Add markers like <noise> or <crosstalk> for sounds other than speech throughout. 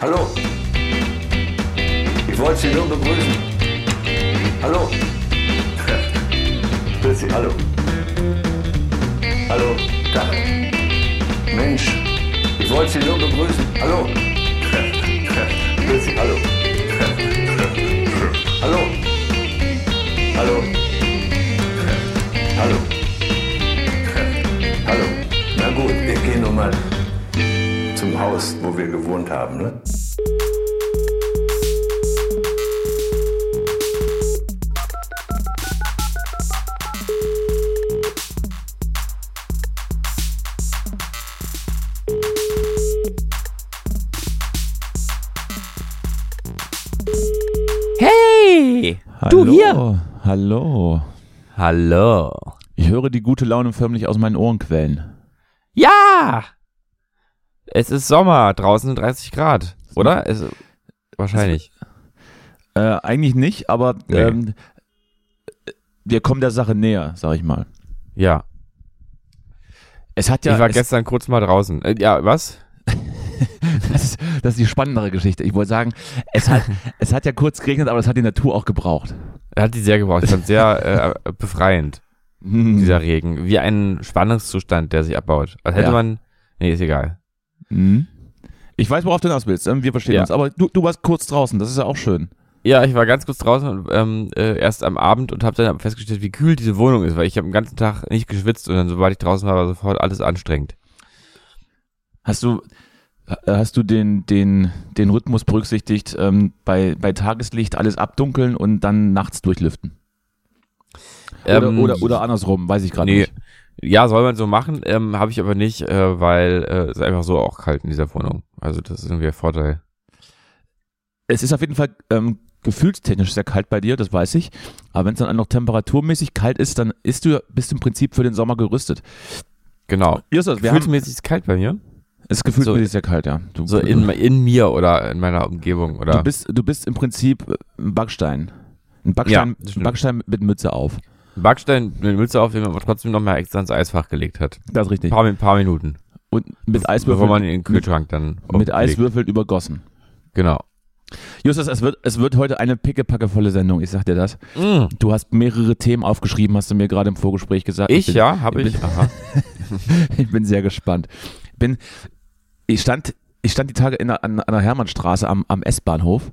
Hallo. Ich wollte Sie nur begrüßen. Hallo. <laughs> Grüß Sie, hallo. Hallo. Tag. Mensch, ich wollte Sie nur begrüßen. Hallo. <laughs> Grüß Sie, hallo. <laughs> Hallo. Hallo. Hallo. Hallo. Na gut, gehen nun mal zum Haus, wo wir gewohnt haben, ne? Hallo. Hallo. Ich höre die gute Laune förmlich aus meinen Ohren quellen. Ja! Es ist Sommer, draußen sind 30 Grad, oder? Es, wahrscheinlich. Äh, eigentlich nicht, aber Nee. ähm, wir kommen der Sache näher, sag ich mal. Ja. Es hat ja, ich war es, gestern kurz mal draußen. Äh, ja, was? <laughs> das, ist, das ist die spannendere Geschichte. Ich wollte sagen, es hat, <laughs> es hat ja kurz geregnet, aber es hat die Natur auch gebraucht. Er hat die sehr gebraucht. Ich fand sehr äh, befreiend, Hm. dieser Regen. Wie ein Spannungszustand, der sich abbaut. Als hätte Ja. man. Nee, ist egal. Hm. Ich weiß, worauf du hinaus willst. ähm, Wir verstehen Ja. uns. Aber du, du warst kurz draußen. Das ist ja auch schön. Ja, ich war ganz kurz draußen und, ähm, äh, erst am Abend und habe dann festgestellt, wie kühl diese Wohnung ist, weil ich habe den ganzen Tag nicht geschwitzt und dann, sobald ich draußen war, war sofort alles anstrengend. Hast du, hast du den, den, den Rhythmus berücksichtigt, ähm, bei, bei Tageslicht alles abdunkeln und dann nachts durchlüften? Oder, Ähm, oder, oder andersrum, weiß ich gerade nee. nicht. Ja, soll man so machen, ähm, habe ich aber nicht, äh, weil äh, es ist einfach so auch kalt in dieser Wohnung. Also das ist irgendwie ein Vorteil. Es ist auf jeden Fall ähm, gefühlstechnisch sehr kalt bei dir, das weiß ich. Aber wenn es dann auch noch temperaturmäßig kalt ist, dann ist du, bist du im Prinzip für den Sommer gerüstet. Genau. Justus, wir haben, Gefühlsmäßig ist es kalt bei mir. Es ist gefühlsmäßig sehr kalt, ja. Du, So in, <laughs> in mir oder in meiner Umgebung oder. du, bist, du bist im Prinzip äh, ein Backstein. Ein Backstein, Ja, ein. Backstein mit Mütze auf. Backstein mit Mütze auf, den man aber trotzdem noch mal extra ins Eisfach gelegt hat. Das ist Ein richtig. paar, ein paar Minuten. Und mit Bevor Eiswürfeln, man ihn in den Kühlschrank dann mit. Eiswürfeln übergossen. Genau. Justus, es wird, es wird heute eine pickepackevolle Sendung, ich sag dir das. Mm. Du hast mehrere Themen aufgeschrieben, hast du mir gerade im Vorgespräch gesagt. Ich, bin, ja, habe ich ich. bin- Aha. <laughs> Ich bin sehr gespannt. Bin, ich, stand, ich stand die Tage in der, an, an der Hermannstraße am, am S-Bahnhof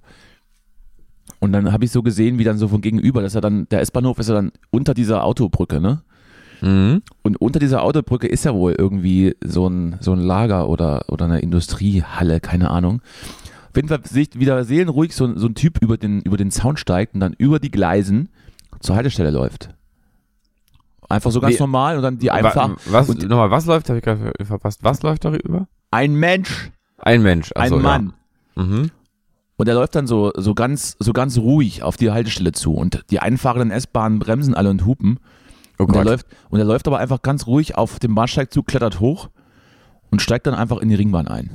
und dann habe ich so gesehen, wie dann so von gegenüber, dass er dann, der S-Bahnhof ist ja dann unter dieser Autobrücke, ne? Mhm. Und unter dieser Autobrücke ist ja wohl irgendwie so ein, so ein Lager oder, oder eine Industriehalle, keine Ahnung. Auf jeden Fall sehe ich wieder seelenruhig so, ein- so ein Typ über den, über den Zaun steigt und dann über die Gleisen zur Haltestelle läuft. Einfach so ganz Wie- normal und dann die einfach. Wa- Was, und- nochmal, was läuft? Habe ich gerade verpasst. Was läuft darüber? Ein Mensch, Ein Mensch. ein Achso, Mann. Ja. Mhm. Und er läuft dann so, so, ganz, so ganz ruhig auf die Haltestelle zu. Und die einfahrenden S-Bahnen bremsen alle und hupen. Oh Und er, Gott. läuft, und er läuft aber einfach ganz ruhig auf dem Bahnsteig zu, klettert hoch und steigt dann einfach in die Ringbahn ein.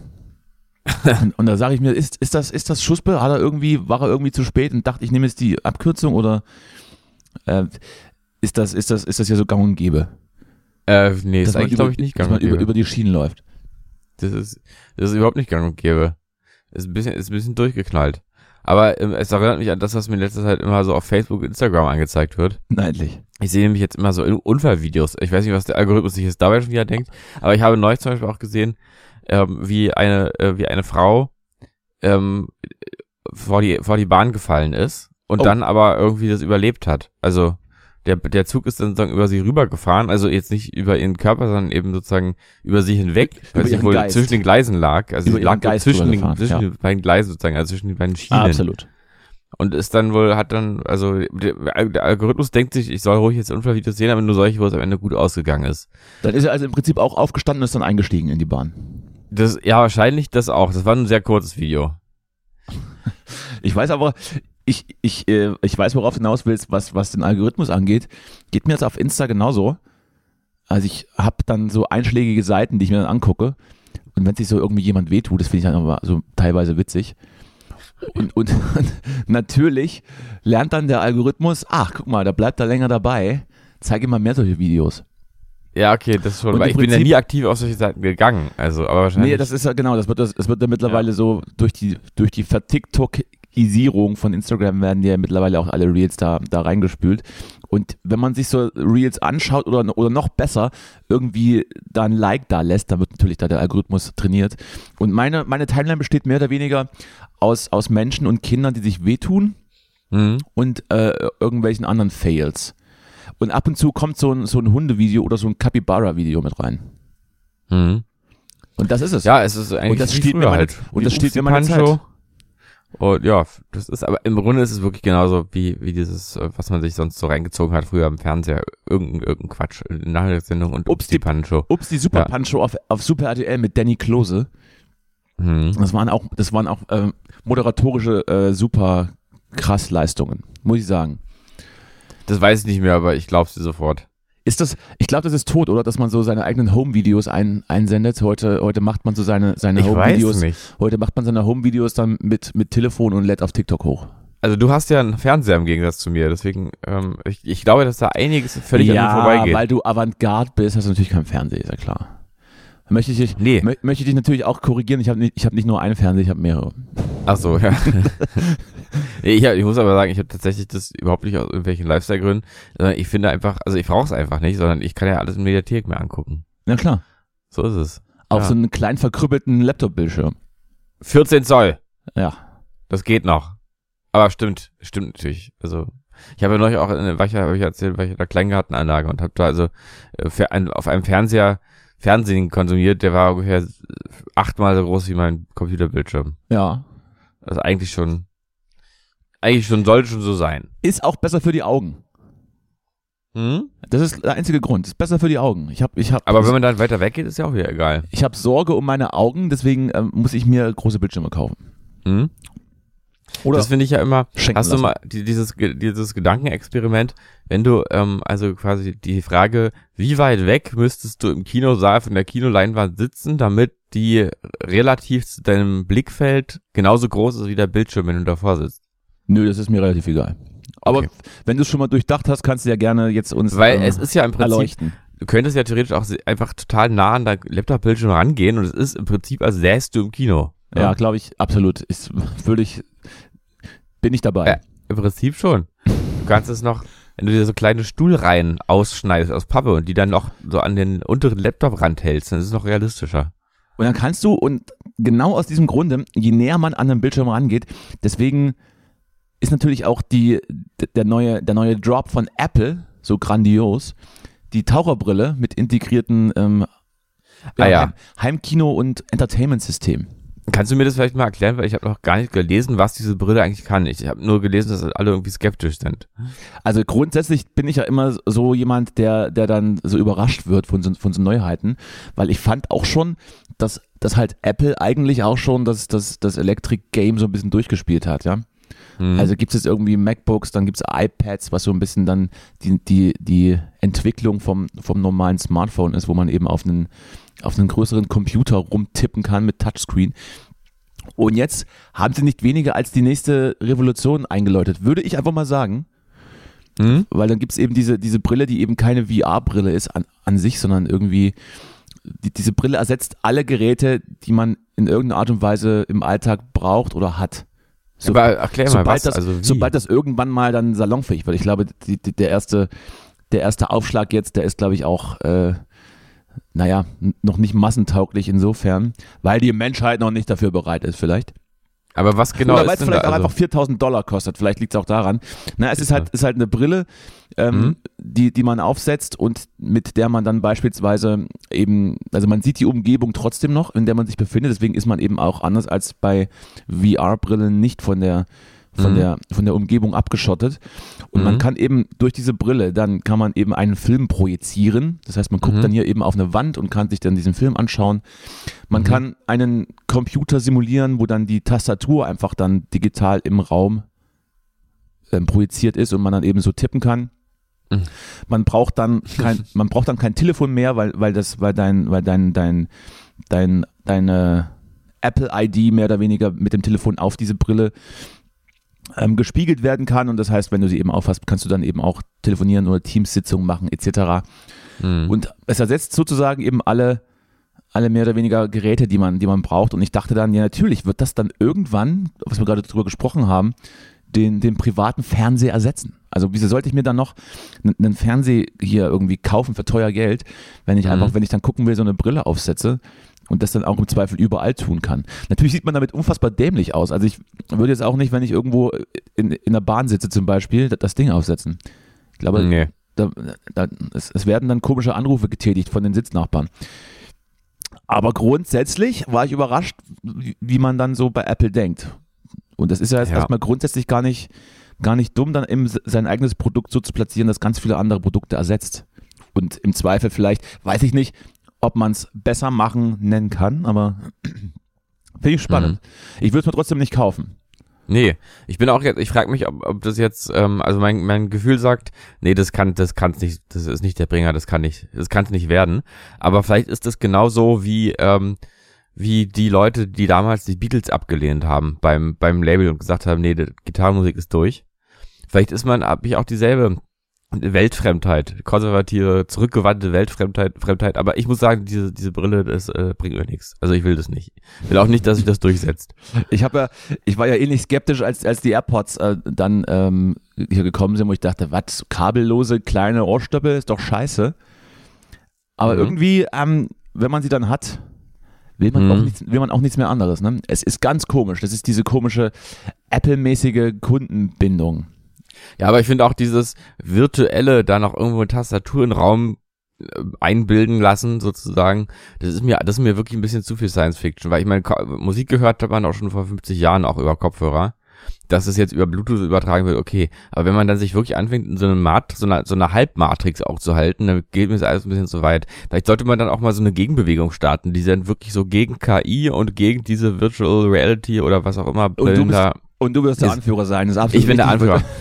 <laughs> und, und da sage ich mir, ist, ist, das, ist das Schuspe? Hat er irgendwie, war er irgendwie zu spät und dachte, ich nehme jetzt die Abkürzung oder äh, ist, das, ist, das, ist das hier so gang und gäbe? Äh, nee, ist Dass man eigentlich, glaube ich, nicht dass gang man und über, über die Schienen läuft. Das ist, das ist überhaupt nicht gang und gäbe. Ist ein bisschen, ist ein bisschen durchgeknallt. Aber ähm, es erinnert mich an das, was mir in letzter Zeit immer so auf Facebook und Instagram angezeigt wird. Neidlich. Ich sehe nämlich jetzt immer so Unfallvideos. Ich weiß nicht, was der Algorithmus sich jetzt dabei schon wieder denkt, aber ich habe neulich zum Beispiel auch gesehen, ähm, wie eine, äh, wie eine Frau ähm, vor die vor die Bahn gefallen ist und Oh. dann aber irgendwie das überlebt hat. Also der der Zug ist dann sozusagen über sie rübergefahren, also jetzt nicht über ihren Körper, sondern eben sozusagen über sie hinweg, weil sie wohl Geist. zwischen den Gleisen lag. Also Über sie lag Geist zwischen, den, zwischen ja. den beiden Gleisen sozusagen, also zwischen den beiden Schienen. Ah, absolut. Und ist dann wohl, hat dann, also der, der Algorithmus denkt sich, ich soll ruhig jetzt Unfallvideos sehen, aber nur solche, wo es am Ende gut ausgegangen ist. Dann ist er also im Prinzip auch aufgestanden und ist dann eingestiegen in die Bahn. Das, ja, wahrscheinlich das auch. Das war ein sehr kurzes Video. Ich weiß aber, ich, ich, äh, ich weiß, worauf du hinaus willst, was, was den Algorithmus angeht. Geht mir jetzt auf Insta genauso. Also ich habe dann so einschlägige Seiten, die ich mir dann angucke. Und wenn sich so irgendwie jemand wehtut, das finde ich dann aber so teilweise witzig. Und, und, <laughs> natürlich lernt dann der Algorithmus, ach, guck mal, da bleibt er länger dabei. Zeige ihm mal mehr solche Videos. Ja, okay, das ist schon. Und Weil ich bin ja Prinzip- nie aktiv auf solche Seiten gegangen. Also, aber wahrscheinlich. Nee, das ist ja genau, das wird, das, das wird ja mittlerweile so durch die, durch die Vertiktokisierung von Instagram werden ja mittlerweile auch alle Reels da, da reingespült. Und wenn man sich so Reels anschaut oder, oder noch besser irgendwie da ein Like da lässt, dann wird natürlich da der Algorithmus trainiert. Und meine, meine Timeline besteht mehr oder weniger aus, aus Menschen und Kindern, die sich wehtun Mhm. und äh, irgendwelchen anderen Fails. Und ab und zu kommt so ein, so ein Hundevideo oder so ein Capybara-Video mit rein. Mhm. Und das ist es. Ja, es ist eigentlich Und das steht mir halt. und das steht mir meine Pancho. Und ja, das ist, aber im Grunde ist es wirklich genauso wie, wie dieses, äh, was man sich sonst so reingezogen hat früher im Fernseher. Irgendein, irgendein Quatsch. Nachrichtensendung und Ups, die- Pancho. Ups, die Super Ja. Pancho auf, auf Super RTL mit Danny Klose. Mhm. Das waren auch, das waren auch ähm, moderatorische äh, super krass Leistungen, muss ich sagen. Das weiß ich nicht mehr, aber ich glaub's dir sofort. Ist das, ich glaube, das ist tot, oder? Dass man so seine eigenen Home-Videos ein, einsendet. Heute, heute macht man so seine, seine Home-Videos. Heute macht man seine Home-Videos dann mit, mit Telefon und lädt auf TikTok hoch. Also du hast ja einen Fernseher im Gegensatz zu mir, deswegen, ähm, ich, ich glaube, dass da einiges völlig an mir vorbeigeht. weil du Avantgarde bist, hast du natürlich keinen Fernseher, ist ja klar. Möchte ich dich, Nee. mö möchte ich dich natürlich auch korrigieren. Ich habe nicht, ich hab nicht nur einen Fernseher, ich habe mehrere. Ach so, ja. <laughs> ich, hab, ich muss aber sagen, ich habe tatsächlich das überhaupt nicht aus irgendwelchen Lifestyle-Gründen, sondern ich finde einfach, also ich brauche es einfach nicht, sondern ich kann ja alles in Mediathek mir angucken. Na klar. So ist es. Auf Ja. so einen kleinen verkrüppelten Laptop-Bildschirm. 14 Zoll, Ja. das geht noch. Aber stimmt, stimmt natürlich. Also ich habe ja neulich auch, in, war ich ja, hab ich erzählt, war ich in einer Kleingartenanlage und habe da also äh, fer- ein- auf einem Fernseher Fernsehen konsumiert, der war ungefähr achtmal so groß wie mein Computerbildschirm. Ja. Also eigentlich schon, eigentlich schon, sollte schon so sein. Ist auch besser für die Augen. Hm? Das ist der einzige Grund. Ist besser für die Augen. Ich habe ich hab, Aber wenn man dann weiter weggeht, ist ja auch wieder egal. ich hab Sorge um meine Augen, deswegen ähm, muss ich mir große Bildschirme kaufen. Hm? Oder das finde ich ja immer, hast du lassen. mal die, dieses, dieses Gedankenexperiment, wenn du, ähm, also quasi die Frage, wie weit weg müsstest du im Kinosaal von der Kinoleinwand sitzen, damit die relativ zu deinem Blickfeld genauso groß ist wie der Bildschirm, wenn du davor sitzt? Nö, das ist mir relativ egal. Aber Okay. wenn du es schon mal durchdacht hast, kannst du ja gerne jetzt uns Weil äh, es ist ja im Prinzip, erleuchten. du könntest ja theoretisch auch einfach total nah an dein Laptop-Bildschirm rangehen und es ist im Prinzip, als säßt du im Kino. Ja, glaube ich, absolut. Ist <laughs> völlig, bin ich dabei. Ja. Im Prinzip schon. Du kannst es noch, wenn du dir so kleine Stuhlreihen ausschneidest aus Pappe und die dann noch so an den unteren Laptop ranhältst, dann ist es noch realistischer. Und dann kannst du, und genau aus diesem Grunde, je näher man an den Bildschirm rangeht, deswegen ist natürlich auch die, der, neue, der neue Drop von Apple so grandios. Die Taucherbrille mit integrierten ähm, Ah ja. Heim, Heimkino- und Entertainment-System. Kannst du mir das vielleicht mal erklären, weil ich habe noch gar nicht gelesen, was diese Brille eigentlich kann. Ich habe nur gelesen, dass alle irgendwie skeptisch sind. Also grundsätzlich bin ich ja immer so jemand, der, der dann so überrascht wird von so, von so Neuheiten, weil ich fand auch schon, dass, dass halt Apple eigentlich auch schon das, das, das Electric Game so ein bisschen durchgespielt hat, ja. Hm. Also gibt es irgendwie MacBooks, dann gibt es iPads, was so ein bisschen dann die, die, die Entwicklung vom, vom normalen Smartphone ist, wo man eben auf einen, auf einen größeren Computer rumtippen kann mit Touchscreen. Und jetzt haben sie nicht weniger als die nächste Revolution eingeläutet, würde ich einfach mal sagen. hm? Weil dann gibt es eben diese, diese Brille, die eben keine VR-Brille ist an, an sich, sondern irgendwie, die, diese Brille ersetzt alle Geräte, die man in irgendeiner Art und Weise im Alltag braucht oder hat. So, Aber erklär mal sobald, was. das, also sobald das irgendwann mal dann salonfähig wird. Ich glaube, die, die, der, erste, der erste Aufschlag jetzt, der ist, glaube ich, auch, äh, naja, noch nicht massentauglich insofern, weil die Menschheit noch nicht dafür bereit ist, vielleicht. Aber was genau Oder weil es vielleicht auch Also, einfach 4000 Dollar kostet. Vielleicht liegt es auch daran. Na, es ist halt, ist halt eine Brille, ähm, Mhm. die, die man aufsetzt und mit der man dann beispielsweise eben, also man sieht die Umgebung trotzdem noch, in der man sich befindet. Deswegen ist man eben auch anders als bei VR-Brillen nicht von der, von, Mhm. der, von der Umgebung abgeschottet. Und man Mhm. kann eben durch diese Brille, dann kann man eben einen Film projizieren. Das heißt, man guckt Mhm. dann hier eben auf eine Wand und kann sich dann diesen Film anschauen. Man Mhm. kann einen Computer simulieren, wo dann die Tastatur einfach dann digital im Raum ähm, projiziert ist und man dann eben so tippen kann. Mhm. Man braucht dann kein, <laughs> man braucht dann kein Telefon mehr, weil, weil das, weil dein, weil dein, dein, dein, deine Apple ID mehr oder weniger mit dem Telefon auf diese Brille ähm, gespiegelt werden kann. Und das heißt, wenn du sie eben aufhast, kannst du dann eben auch telefonieren oder Teamsitzungen machen etc. Mhm. Und es ersetzt sozusagen eben alle, alle mehr oder weniger Geräte, die man, die man braucht. Und ich dachte dann, ja, natürlich wird das dann irgendwann, was wir gerade drüber gesprochen haben, den, den privaten Fernseher ersetzen. Also wieso sollte ich mir dann noch einen Fernseher hier irgendwie kaufen für teuer Geld, wenn ich Mhm. einfach, wenn ich dann gucken will, so eine Brille aufsetze und das dann auch im Zweifel überall tun kann. Natürlich sieht man damit unfassbar dämlich aus. Also ich würde jetzt auch nicht, wenn ich irgendwo in, in der Bahn sitze zum Beispiel, das- Ding aufsetzen. Ich glaube, nee. da, da, es, es werden dann komische Anrufe getätigt von den Sitznachbarn. Aber grundsätzlich war ich überrascht, wie, man dann so bei Apple denkt. Und das ist ja jetzt Ja. erstmal grundsätzlich gar nicht, gar nicht dumm, dann eben sein eigenes Produkt so zu platzieren, das ganz viele andere Produkte ersetzt. Und im Zweifel vielleicht, weiß ich nicht, ob man es besser machen nennen kann, aber finde ich spannend. Ich würde es mir trotzdem nicht kaufen. Nee, ich bin auch jetzt, ich frage mich, ob, ob das jetzt, ähm, also mein, mein Gefühl sagt, nee, das kann, das kann's nicht, das ist nicht der Bringer, das kann nicht, das kann's nicht werden. Aber vielleicht ist das genauso wie, ähm, wie die Leute, die damals die Beatles abgelehnt haben beim, beim Label und gesagt haben, nee, die Gitarrenmusik ist durch. Vielleicht ist man, habe ich auch dieselbe Weltfremdheit, konservative, zurückgewandte Weltfremdheit, Fremdheit, aber ich muss sagen, diese, diese Brille, das äh, bringt mir nichts. Also ich will das nicht. Ich will auch nicht, dass sich das durchsetzt. Ich habe ja, ich war ja ähnlich skeptisch, als, als die AirPods äh, dann ähm, hier gekommen sind, wo ich dachte, was, kabellose kleine Ohrstöpel ist doch scheiße. Aber Mhm. irgendwie, ähm, wenn man sie dann hat, will man, Mhm. auch nichts, will man auch nichts mehr anderes. Ne? Es ist ganz komisch. Das ist diese komische Apple-mäßige Kundenbindung. Ja, aber ich finde auch dieses virtuelle, da noch irgendwo eine Tastatur in Raum äh, einbilden lassen, sozusagen, das ist mir, das ist mir wirklich ein bisschen zu viel Science Fiction, weil ich meine, Musik gehört hat man auch schon vor 50 Jahren auch über Kopfhörer. Dass es jetzt über Bluetooth übertragen wird, okay. Aber wenn man dann sich wirklich anfängt, in so eine Mat so eine, so eine Halbmatrix auch zu halten, dann geht mir das alles ein bisschen zu weit. Vielleicht sollte man dann auch mal so eine Gegenbewegung starten, die dann wirklich so gegen KI und gegen diese Virtual Reality oder was auch immer du Brillen bist Und du wirst der Anführer sein. Das ist absolut ich bin der. Anführer. <laughs>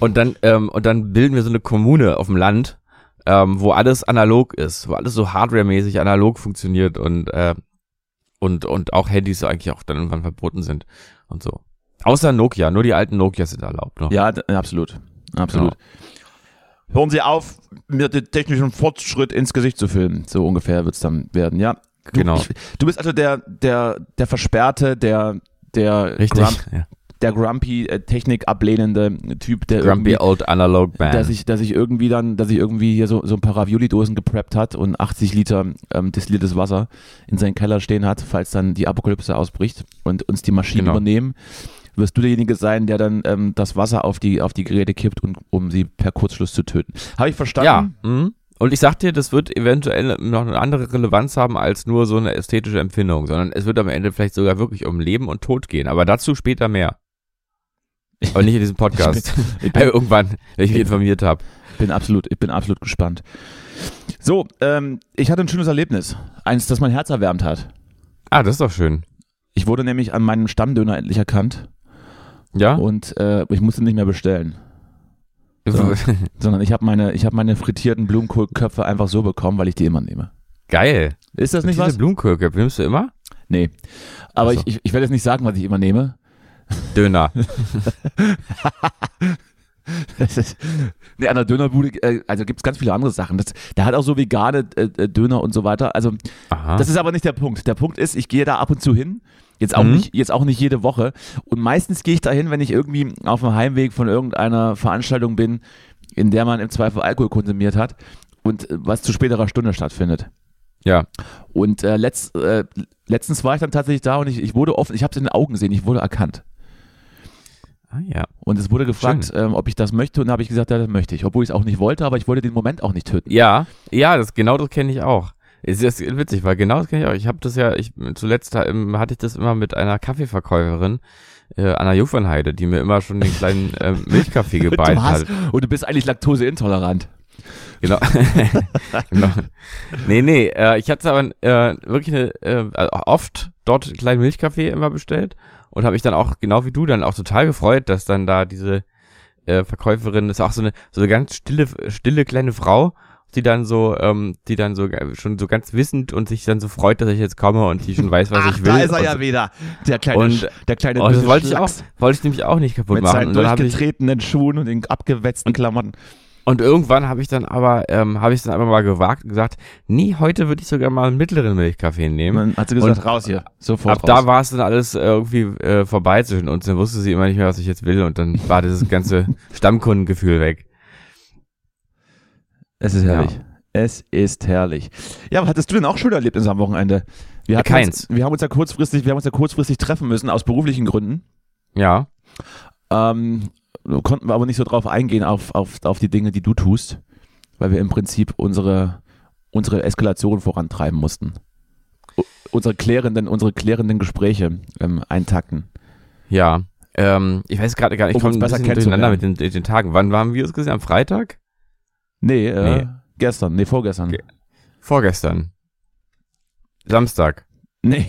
Und dann, ähm, und dann bilden wir so eine Kommune auf dem Land, ähm, wo alles analog ist, wo alles so hardwaremäßig analog funktioniert und, äh, und, und auch Handys so eigentlich auch dann irgendwann verboten sind und so. Außer Nokia, nur die alten Nokias sind erlaubt noch. Ja, absolut. Absolut. Hören Sie auf, mir den technischen Fortschritt ins Gesicht zu filmen. So ungefähr wird's dann werden, ja. Du, Genau. Ich, du bist also der, der, der Versperrte, der, der, Richtig. Grump, ja. Der grumpy, äh, Technik ablehnende Typ, der Grumpy old analog man. der sich, der sich irgendwie dann, der sich irgendwie hier so, so ein paar Ravioli-Dosen gepreppt hat und 80 Liter ähm, destilliertes Wasser in seinen Keller stehen hat, falls dann die Apokalypse ausbricht und uns die Maschinen Genau. übernehmen, wirst du derjenige sein, der dann ähm, das Wasser auf die, auf die Geräte kippt, und, um sie per Kurzschluss zu töten. Habe ich ja. verstanden? Mhm. Und ich sag dir, das wird eventuell noch eine andere Relevanz haben als nur so eine ästhetische Empfindung, sondern es wird am Ende vielleicht sogar wirklich um Leben und Tod gehen. Aber dazu später mehr. Aber nicht in diesem Podcast. Ich bin, <laughs> Irgendwann, wenn ich mich informiert habe. bin absolut, ich bin absolut gespannt. So, ähm, ich hatte ein schönes Erlebnis. Eins, das mein Herz erwärmt hat. Ah, das ist doch schön. Ich wurde nämlich an meinem Stammdöner endlich erkannt Ja? und äh, ich musste nicht mehr bestellen. <laughs> So. sondern ich habe meine, ich habe meine frittierten Blumenkohlköpfe einfach so bekommen, weil ich die immer nehme. Geil. Ist das nicht Diese was? Blumenköpfe nimmst du immer? Nee. Aber so. ich, ich, ich werde jetzt nicht sagen, was ich immer nehme. Döner. Das ist, nee, an der Dönerbude, äh, also gibt es ganz viele andere Sachen. Das, der hat auch so vegane äh, äh, Döner und so weiter. Also Aha. das ist aber nicht der Punkt. Der Punkt ist, ich gehe da ab und zu hin. Jetzt auch, Mhm. nicht, jetzt auch nicht jede Woche. Und meistens gehe ich da hin, wenn ich irgendwie auf dem Heimweg von irgendeiner Veranstaltung bin, in der man im Zweifel Alkohol konsumiert hat und was zu späterer Stunde stattfindet. ja. Und äh, letzt, äh, letztens war ich dann tatsächlich da und ich, ich wurde offen, ich habe es in den Augen gesehen, ich wurde erkannt. Ah, ja. Und es wurde gefragt, ähm, ob ich das möchte und da habe ich gesagt, ja, das möchte ich. Obwohl ich es auch nicht wollte, aber ich wollte den Moment auch nicht töten. Ja, ja, das, genau das kenne ich auch. Es ist witzig, weil genau das kenne ich auch. Ich habe das ja, ich zuletzt ähm, hatte ich das immer mit einer Kaffeeverkäuferin äh, an der Jungfernheide, die mir immer schon den kleinen ähm, <laughs> Milchkaffee hast, hat. und du bist eigentlich laktoseintolerant. Genau. <laughs> genau. Nee, nee, äh, ich hatte aber äh, wirklich eine, äh, also oft dort einen kleinen Milchkaffee immer bestellt und habe mich dann auch, genau wie du, dann auch total gefreut, dass dann da diese äh, Verkäuferin, das ist auch so eine, so eine ganz stille, stille kleine Frau, die dann so, ähm, die dann so äh, schon so ganz wissend und sich dann so freut, dass ich jetzt komme und die schon weiß, was Ach, ich will. da ist er und ja so. wieder. Der kleine, Und- der kleine Oh, das wollte ich auch, wollte ich nämlich auch nicht kaputt mit machen. seinen Und dann habe ich, durchgetretenen Schuhen und den abgewetzten Klamotten. Und irgendwann habe ich dann aber, ähm, habe ich es dann aber mal gewagt und gesagt, nee, heute würde ich sogar mal einen mittleren Milchkaffee nehmen. dann hat sie gesagt, Und raus hier, sofort Ab raus. da war es dann alles äh, irgendwie äh, vorbei zwischen uns. Dann wusste sie immer nicht mehr, was ich jetzt will. Und dann war dieses ganze <laughs> Stammkundengefühl weg. es ist herrlich. Es ist herrlich. Ja, was hattest du denn auch schöne Erlebnisse am Wochenende? Wir hatten keins. Uns, wir haben uns ja kurzfristig, wir haben uns ja kurzfristig treffen müssen aus beruflichen Gründen. Ja. Ähm, konnten wir aber nicht so drauf eingehen auf, auf, auf die Dinge, die du tust, weil wir im Prinzip unsere, unsere Eskalation vorantreiben mussten. Unsere klärenden, unsere klärenden Gespräche ähm, eintakten. Ja. Ähm, ich weiß gerade gar nicht, ich Um komme uns ein besser bisschen durcheinander mit den, den Tagen. Wann haben wir es gesehen? Am Freitag? Nee, äh, Nee. gestern, nee, vorgestern. Ge- Vorgestern. Samstag. nee.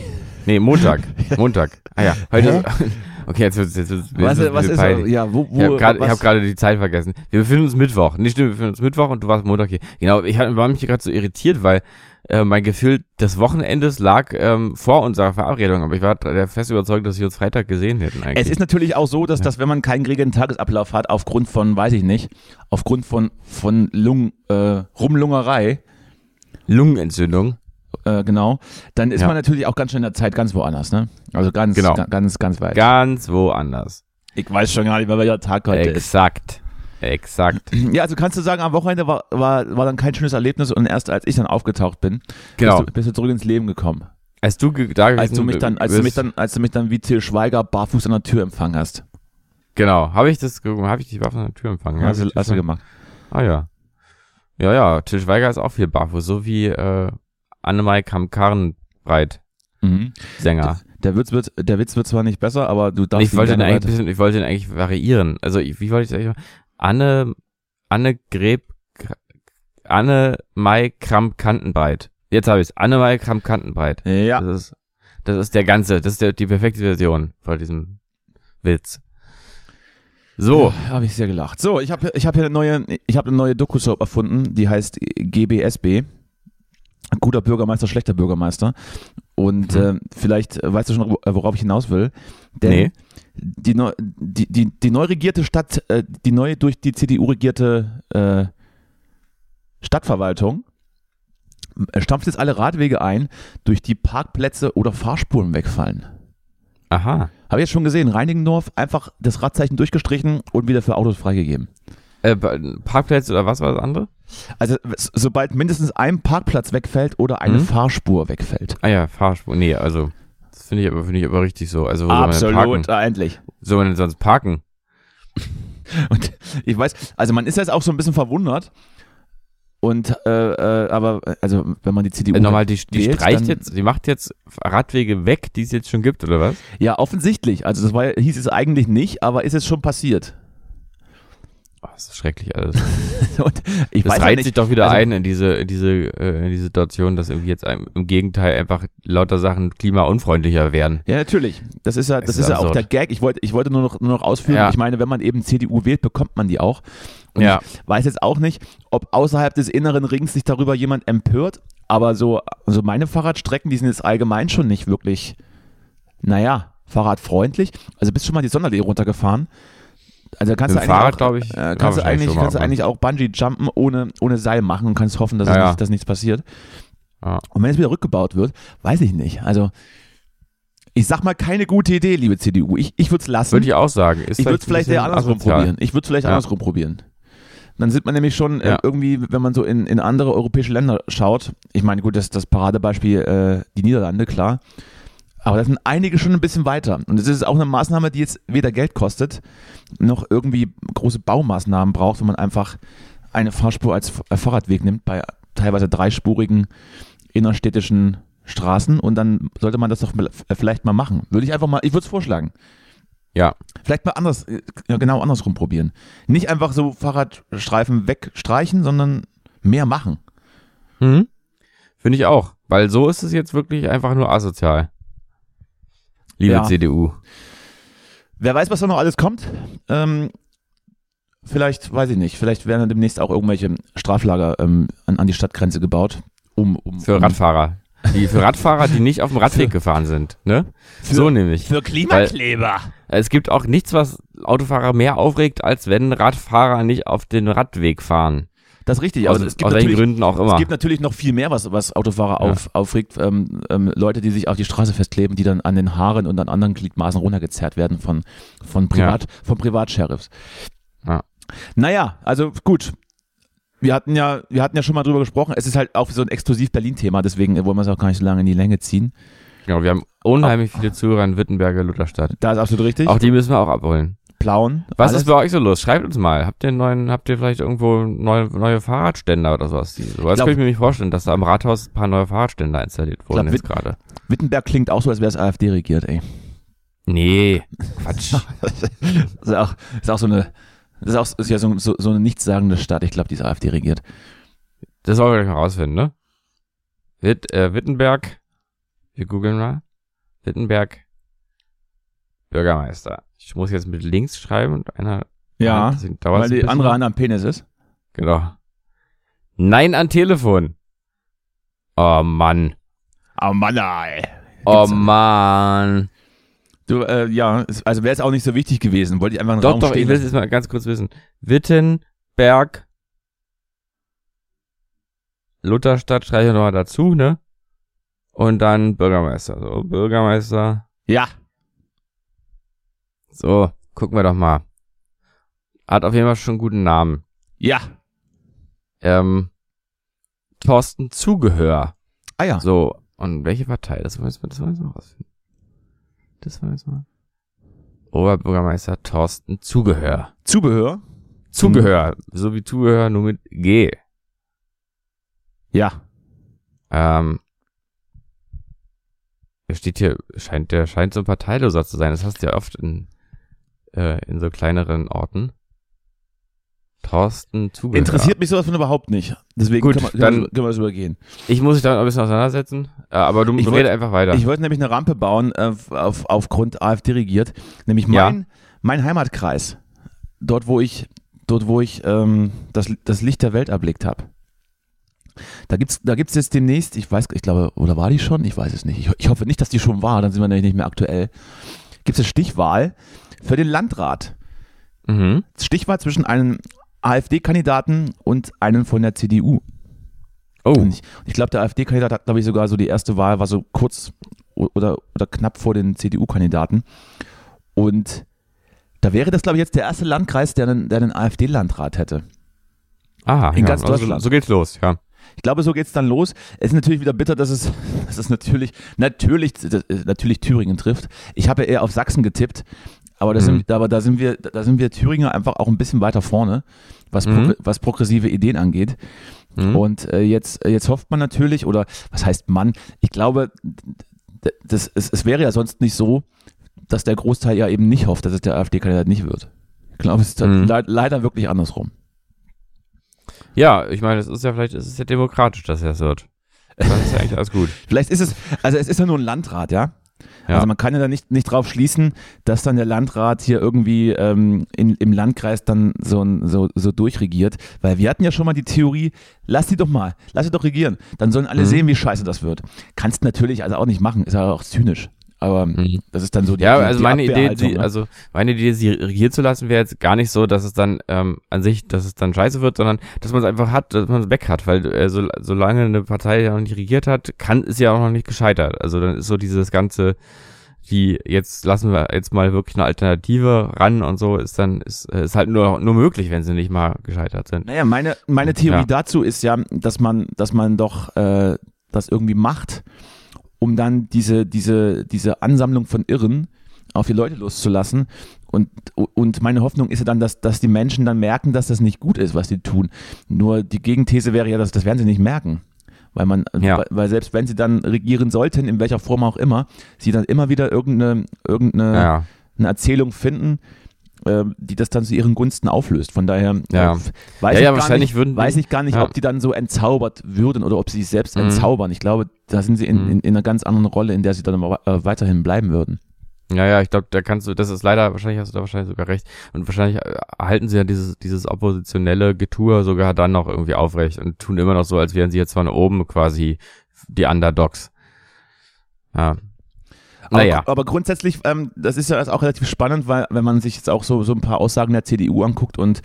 Nee, Montag. <laughs> Montag. Ah ja, heute. <laughs> Okay, jetzt wird jetzt, jetzt, Was, jetzt was ist, peinlich. ja, wo, wo, Ich habe gerade hab die Zeit vergessen. Wir befinden uns Mittwoch. Nicht stimmt, wir befinden uns Mittwoch und du warst Montag hier. Genau, ich war mich gerade so irritiert, weil äh, mein Gefühl des Wochenendes lag ähm, vor unserer Verabredung, aber ich war fest überzeugt, dass wir uns Freitag gesehen hätten eigentlich. Es ist natürlich auch so, dass, dass wenn man keinen geregelten Tagesablauf hat, aufgrund von, weiß ich nicht, aufgrund von, von Lung, äh, Rumlungerei, Lungenentzündung. Äh, genau, dann ist Ja. man natürlich auch ganz schön in der Zeit ganz woanders, ne? Also ganz, Genau. ga, ganz, ganz weit. Ganz woanders. ich weiß schon gar nicht mehr, welcher Tag heute ist. Exakt. Exakt. <clears throat> Ja, also kannst du sagen, am Wochenende war, war, war dann kein schönes Erlebnis und erst als ich dann aufgetaucht bin, Genau. bist, du, bist du zurück ins Leben gekommen. Als du da Als du mich dann, als du mich dann, als du mich dann wie Till Schweiger barfuß an der Tür empfangen hast. Genau. Habe ich das, habe ich die Waffe an der Tür empfangen? hast, du, hast du gemacht. Ah ja. Ja, ja. Til Schweiger ist auch viel barfuß, so wie äh, Annemai Kamp-Karrenbreit, Mhm. Sänger. Der Witz wird, der Witz wird zwar nicht besser, aber du darfst ich wollte ihn eigentlich bisschen, ich wollte den eigentlich variieren. Also ich, wie wollte ich eigentlich machen? Anne, Anne Greb, Anne Mai Kramp Kantenbreit. Jetzt habe ich es. Anne Mai Kramp Kantenbreit. Ja, Das ist, das ist der ganze, das ist der, die perfekte Version von diesem Witz. So. habe ich sehr gelacht. So, ich habe ich hab hier eine neue, ich habe eine neue Doku-Soap erfunden, die heißt GBSB. Guter Bürgermeister, schlechter Bürgermeister. Und Mhm. äh, vielleicht weißt du schon, wo- worauf ich hinaus will. Denn Nee. die, neu, die, die, die neu regierte Stadt, äh, die neue durch die CDU regierte äh, Stadtverwaltung äh, stampft jetzt alle Radwege ein, durch die Parkplätze oder Fahrspuren wegfallen. Aha. Habe ich jetzt schon gesehen, Reinigendorf einfach das Radzeichen durchgestrichen und wieder für Autos freigegeben. Äh, Parkplätze oder was war das andere? Also sobald mindestens ein Parkplatz wegfällt oder eine Mhm. Fahrspur wegfällt. Ah ja, Fahrspur. Nee, also das finde ich aber finde ich aber richtig so. Also wo soll parken? endlich. Soll man denn sonst parken? <laughs> Und ich weiß, also man ist jetzt auch so ein bisschen verwundert. Und äh, äh, aber also wenn man die CDU Äh, nochmal, die, die wählt, streicht jetzt, die macht jetzt Radwege weg, die es jetzt schon gibt, oder was? ja offensichtlich, also das war, hieß es eigentlich nicht, aber ist jetzt schon passiert. Oh, das ist schrecklich alles. <laughs> Und ich Das weiß ja reiht nicht, sich doch wieder also- ein in diese, in diese, äh, in die Situation, dass irgendwie jetzt einem, im Gegenteil einfach lauter Sachen klimaunfreundlicher werden. Ja, natürlich. Das ist ja, das Es ist ist ja auch der Gag. Ich wollte, ich wollte nur noch, nur noch ausführen. Ja. Ich meine, wenn man eben CDU wählt, bekommt man die auch. Und Ja. ich weiß jetzt auch nicht, ob außerhalb des inneren Rings sich darüber jemand empört, aber so, also meine Fahrradstrecken, die sind jetzt allgemein schon nicht wirklich, naja, fahrradfreundlich. Also bist schon mal die Sonderlee runtergefahren. Also kannst Mit du Fahrrad, auch, glaube ich, äh, ja, kannst du eigentlich, kannst du eigentlich auch Bungee-Jumpen ohne, ohne Seil machen und kannst hoffen, dass, Ja. Nicht, dass nichts passiert. Und wenn es wieder rückgebaut wird, weiß ich nicht. Also ich sag mal, keine gute Idee, liebe CDU. Ich, ich würde es lassen. Würde ich auch sagen. Ist Ich würde es vielleicht eher andersrum asozial. probieren. Ich würde es vielleicht andersrum probieren. Dann sind man nämlich schon äh, irgendwie, wenn man so in, in andere europäische Länder schaut, ich meine, gut, das das Paradebeispiel äh, die Niederlande, klar. Aber da sind einige schon ein bisschen weiter. Und es ist auch eine Maßnahme, die jetzt weder Geld kostet, noch irgendwie große Baumaßnahmen braucht, wenn man einfach eine Fahrspur als äh, Fahrradweg nimmt bei teilweise dreispurigen innerstädtischen Straßen und dann sollte man das doch äh, vielleicht mal machen. Würde ich einfach mal, ich würde es vorschlagen. Ja. Vielleicht mal anders, äh, ja, genau andersrum probieren. Nicht einfach so Fahrradstreifen wegstreichen, sondern mehr machen. Mhm. Finde ich auch. Weil so ist es jetzt wirklich einfach nur asozial. Liebe Ja. CDU. Wer weiß, was da noch alles kommt. Ähm, vielleicht, weiß ich nicht, vielleicht werden dann demnächst auch irgendwelche Straflager ähm, an, an die Stadtgrenze gebaut. Um, um, Für um, Radfahrer. Die für Radfahrer, die nicht auf dem Radweg gefahren sind, ne? so nämlich. Für Klimakleber. Es gibt auch nichts, was Autofahrer mehr aufregt, als wenn Radfahrer nicht auf den Radweg fahren. Das ist richtig. Aus, Also es gibt aus welchen natürlich, Gründen auch immer. Es gibt natürlich noch viel mehr, was, was Autofahrer Ja. auf, aufregt. Ähm, ähm, Leute, die sich auf die Straße festkleben, die dann an den Haaren und an anderen Gliedmaßen runtergezerrt werden von, von, Privat, von Privatsheriffs. Ja. Naja, also gut. Wir hatten ja, wir hatten ja schon mal drüber gesprochen. Es ist halt auch so ein exklusiv Berlin-Thema, deswegen wollen wir es auch gar nicht so lange in die Länge ziehen. genau, wir haben unheimlich viele Zuhörer in Wittenberger Lutherstadt. Da ist absolut richtig. Auch die müssen wir auch abholen. Plauen. Was alles. ist bei euch so los? Schreibt uns mal. Habt ihr neuen, habt ihr vielleicht irgendwo neue, neue Fahrradständer oder sowas? Sowas kann ich mir nicht vorstellen, dass da am Rathaus ein paar neue Fahrradständer installiert wurden glaub, jetzt gerade. Wittenberg klingt auch so, als wäre es AfD regiert, ey. Nee, <laughs> Quatsch. Das ist auch, ist auch so eine, das ist, auch, ist ja so, so, so eine nichtssagende Stadt. Ich glaube, die ist AfD regiert. Das wollen wir gleich mal rausfinden, ne? Witt, äh, Wittenberg, wir googeln mal. Wittenberg, Bürgermeister. Ich muss jetzt mit links schreiben und einer. Ja, weil die andere Hand am Penis ist. Genau. Nein an Telefon. Oh Mann. Oh Mann, ey. Oh Mann. Du, äh, ja, also wäre es auch nicht so wichtig gewesen. Wollte ich einfach einen Doch, Raum doch, ich stehen will es jetzt mal ganz kurz wissen. Wittenberg, Lutherstadt, schreibe ich nochmal dazu, ne? Und dann Bürgermeister. So, Bürgermeister. Ja, So, gucken wir doch mal. Hat auf jeden Fall schon einen guten Namen. ja. Ähm, Thorsten Zugehör. Ah ja. So, und welche Partei? Das wollen wir jetzt mal, rausfinden. Das wollen wir jetzt mal. Oberbürgermeister Thorsten Zugehör. Zubehör. Zugehör, so wie Zugehör, nur mit G. Ja. Ähm, steht hier, scheint, der scheint so ein parteiloser zu sein. Das hast du ja oft in, äh, in so kleineren Orten. Thorsten Zugehör. Interessiert mich sowas von überhaupt nicht. Deswegen Gut, können, wir, dann- können, wir- es übergehen. Ich muss mich damit ein bisschen auseinandersetzen, äh, aber du Ich rede wollt- einfach weiter. Ich wollte nämlich eine Rampe bauen, äh, auf, aufgrund AfD regiert. Nämlich Ja. mein, mein Heimatkreis. Dort, wo ich, dort, wo ich ähm, das, das Licht der Welt erblickt habe. Da gibt's, da gibt's jetzt demnächst, ich weiß, ich glaube, oder war die schon? Ich weiß es nicht. Ich, ich hoffe nicht, dass die schon war, dann sind wir nämlich nicht mehr aktuell. Gibt es Stichwahl für den Landrat. mhm. Stichwahl zwischen einem AfD-Kandidaten und einem von der CDU. Oh, Und ich, ich glaube, der AfD-Kandidat hat, glaube ich, sogar so die erste Wahl, war so kurz oder, oder knapp vor den CDU-Kandidaten. Und da wäre das, glaube ich, jetzt der erste Landkreis, der einen, der einen AfD-Landrat hätte. aha, in ja, ganz also Deutschland. So, so geht's los, ja. Ich glaube, so geht's dann los. Es ist natürlich wieder bitter, dass es, <laughs> dass es natürlich, natürlich, natürlich Thüringen trifft. Ich habe ja eher auf Sachsen getippt, aber, das Mhm. sind, aber da sind wir, da sind wir Thüringer einfach auch ein bisschen weiter vorne, was, Mhm. progr- was progressive Ideen angeht. Mhm. Und äh, jetzt, jetzt hofft man natürlich, oder was heißt Mann? Ich glaube, das, es, es wäre ja sonst nicht so, dass der Großteil ja eben nicht hofft, dass es der AfD-Kandidat nicht wird. Ich glaube, es ist Mhm. le leider wirklich andersrum. Ja, ich meine, es ist ja vielleicht, es ist ja demokratisch, dass er es wird. Das ist ja eigentlich alles gut. <laughs> Vielleicht ist es, also es ist ja nur ein Landrat, ja? Ja. Also man kann ja da nicht, nicht drauf schließen, dass dann der Landrat hier irgendwie ähm, in, im Landkreis dann so, so, so durchregiert. Weil wir hatten ja schon mal die Theorie, lass die doch mal, lass sie doch regieren. Dann sollen alle Mhm. sehen, wie scheiße das wird. Kannst natürlich also auch nicht machen, ist ja auch zynisch. Aber Mhm. das ist dann so die Ja, die, also die meine Idee, die, ne? also meine Idee, sie regiert zu lassen, wäre jetzt gar nicht so, dass es dann ähm, an sich, dass es dann scheiße wird, sondern dass man es einfach hat, dass man es weg hat, weil äh, so, solange eine Partei ja noch nicht regiert hat, kann ist ja auch noch nicht gescheitert. Also dann ist so dieses ganze, die jetzt lassen wir jetzt mal wirklich eine Alternative ran und so ist dann ist, äh, ist halt nur nur möglich, wenn sie nicht mal gescheitert sind. Naja, meine, meine Theorie Ja. dazu ist ja, dass man, dass man doch äh, das irgendwie macht, um dann diese, diese, diese Ansammlung von Irren auf die Leute loszulassen. Und, und meine Hoffnung ist ja dann, dass, dass die Menschen dann merken, dass das nicht gut ist, was sie tun. Nur die Gegenthese wäre ja, dass das werden sie nicht merken. Weil man, Ja. weil, weil selbst wenn sie dann regieren sollten, in welcher Form auch immer, sie dann immer wieder irgendeine, irgendeine Ja, eine Erzählung finden, die das dann zu ihren Gunsten auflöst. Von daher Ja. äh, weiß, Ja, ich ja, nicht, würden weiß ich gar nicht, ja. ob die dann so entzaubert würden oder ob sie sich selbst Mhm. entzaubern. Ich glaube, da sind sie in, Mhm. in, in einer ganz anderen Rolle, in der sie dann aber, äh, weiterhin bleiben würden. Ja, ja, ich glaube, da kannst du, das ist leider, wahrscheinlich hast du da wahrscheinlich sogar recht. Und wahrscheinlich äh, halten sie ja dieses, dieses oppositionelle Getue sogar dann noch irgendwie aufrecht und tun immer noch so, als wären sie jetzt von oben quasi die Underdogs. Ja. Aber, Naja. aber grundsätzlich, ähm, das ist ja auch relativ spannend, weil wenn man sich jetzt auch so, so ein paar Aussagen der CDU anguckt und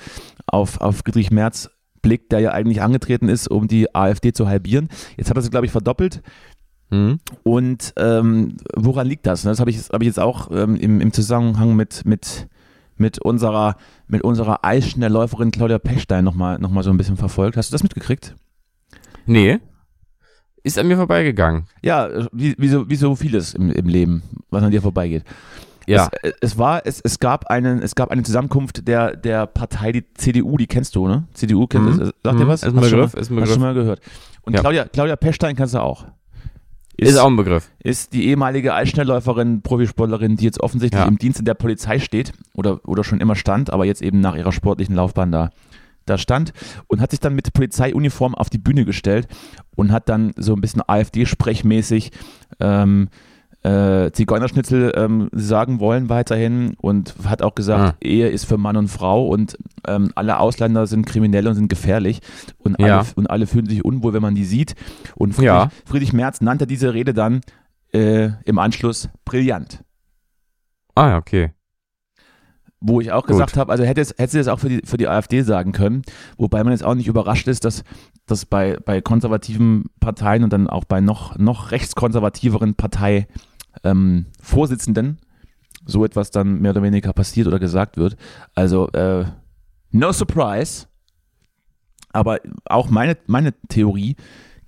auf, auf Friedrich Merz blickt, der ja eigentlich angetreten ist, um die AfD zu halbieren. Jetzt hat er sie, glaube ich, verdoppelt. Mhm. Und ähm, woran liegt das? Das habe ich, hab ich jetzt auch ähm, im, im Zusammenhang mit, mit, mit unserer, mit unserer Eisschnellläuferin Claudia Pechstein nochmal noch mal so ein bisschen verfolgt. Hast du das mitgekriegt? Nee. Ist an mir vorbeigegangen. Ja, wie, wie, so, wie so vieles im, im Leben, was an dir vorbeigeht. Ja. Es, es war, es, es gab einen, es gab eine Zusammenkunft der, der Partei, die CDU, die kennst du, ne? CDU kennt Mhm. das, sagt dir Mhm. was? Ist ein Begriff, schon ist ein Hast du Begriff. schon mal gehört. Und Ja. Claudia, Claudia Pechstein kennst du auch. Ist, auch ein Begriff. ist die ehemalige Eisschnellläuferin, Profisportlerin, die jetzt offensichtlich Ja. im Dienste der Polizei steht oder, oder schon immer stand, aber jetzt eben nach ihrer sportlichen Laufbahn da, da stand und hat sich dann mit Polizeiuniform auf die Bühne gestellt und hat dann so ein bisschen AfD-sprechmäßig ähm, äh, Zigeunerschnitzel ähm, sagen wollen weiterhin und hat auch gesagt, Ehe ist für Mann und Frau und ähm, alle Ausländer sind kriminell und sind gefährlich und alle, Ja. und alle fühlen sich unwohl, wenn man die sieht. Und Friedrich, Ja. Friedrich Merz nannte diese Rede dann äh, im Anschluss brillant. Ah, ja, okay. Wo ich auch gesagt habe, also hätte, es, hätte sie das auch für die, für die AfD sagen können, wobei man jetzt auch nicht überrascht ist, dass, dass bei, bei konservativen Parteien und dann auch bei noch, noch rechtskonservativeren Partei ähm, so etwas dann mehr oder weniger passiert oder gesagt wird. Also äh, no surprise, aber auch meine, meine Theorie,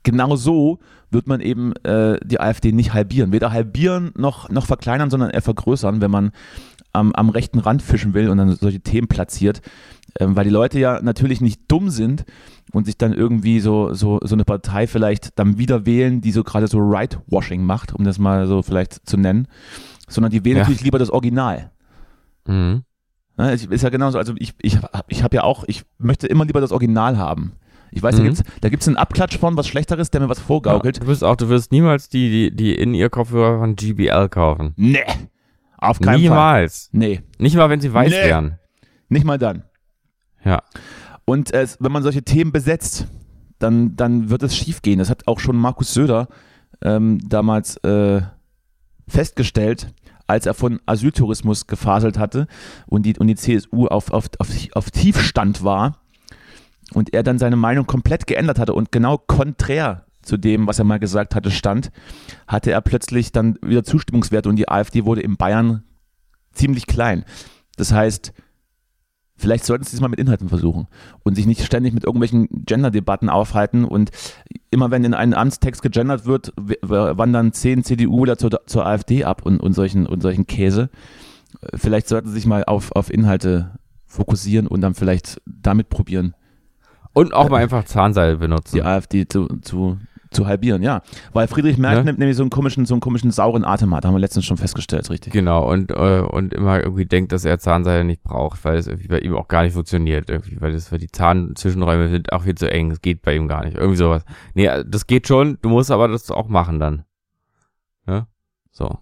genau so wird man eben äh, die AfD nicht halbieren. Weder halbieren noch, noch verkleinern, sondern eher vergrößern, wenn man am, am rechten Rand fischen will und dann solche Themen platziert. Ähm, weil die Leute ja natürlich nicht dumm sind und sich dann irgendwie so, so, so eine Partei vielleicht dann wieder wählen, die so gerade so Right-Washing macht, um das mal so vielleicht zu nennen, sondern die wählen Ja. natürlich lieber das Original. Mhm. Ne, ich- Ist ja genauso, also ich, ich, ich habe ja auch, ich möchte immer lieber das Original haben. Ich weiß, da Mhm. gibt's da gibt's einen Abklatsch von was Schlechteres, der mir was vorgaukelt. Ja, du wirst auch, du wirst niemals die, die, die in ihr Kopfhörer von GBL kaufen. Nee, auf keinen Fall. Niemals. Nee, Nicht mal, wenn sie weiß Nee. wären. nicht mal dann. Ja. Und äh, wenn man solche Themen besetzt, dann, dann wird es schief gehen. Das hat auch schon Markus Söder ähm, damals äh, festgestellt, als er von Asyltourismus gefaselt hatte und die, und die CSU auf, auf, auf, auf Tiefstand war und er dann seine Meinung komplett geändert hatte und genau konträr zu dem, was er mal gesagt hatte, stand, hatte er plötzlich dann wieder Zustimmungswerte und die AfD wurde in Bayern ziemlich klein. Das heißt, vielleicht sollten sie es mal mit Inhalten versuchen und sich nicht ständig mit irgendwelchen Gender-Debatten aufhalten und immer wenn in einen Amtstext gegendert wird, wandern zehn CDU oder zur, zur AfD ab und, und, solchen, und solchen Käse. Vielleicht sollten sie sich mal auf, auf Inhalte fokussieren und dann vielleicht damit probieren, Und auch mal einfach Zahnseil benutzen. die AfD zu, zu, zu halbieren, ja. Weil Friedrich Merz Ja. nimmt nämlich so einen komischen, so einen komischen sauren Atem hat, haben wir letztens schon festgestellt, richtig. Genau, und, äh, und immer irgendwie denkt, dass er Zahnseil nicht braucht, weil es irgendwie bei ihm auch gar nicht funktioniert. Irgendwie, weil das, weil die Zahnzwischenräume sind auch viel zu eng. Es geht bei ihm gar nicht. Irgendwie sowas. Nee, das geht schon, du musst aber das auch machen dann. Ja? So.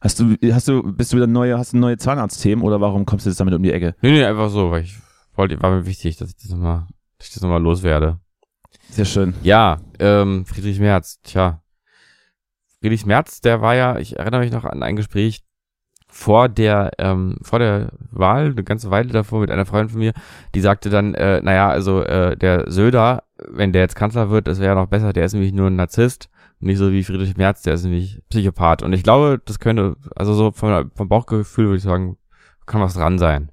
Hast du, hast du, bist du wieder neue, hast du neue Zahnarztthemen oder warum kommst du jetzt damit um die Ecke? Nee, nee, einfach so, weil ich wollte, war mir wichtig, dass ich das nochmal, dass ich das nochmal loswerde. Sehr schön. Ja, ähm, Friedrich Merz, tja. Friedrich Merz, der war ja, ich erinnere mich noch an ein Gespräch vor der, ähm, vor der Wahl, eine ganze Weile davor mit einer Freundin von mir, die sagte dann, äh, naja, also äh, der Söder, wenn der jetzt Kanzler wird, das wäre ja noch besser, der ist nämlich nur ein Narzisst, nicht so wie Friedrich Merz, der ist nämlich Psychopath. Und ich glaube, das könnte, also so vom, vom Bauchgefühl würde ich sagen, kann was dran sein.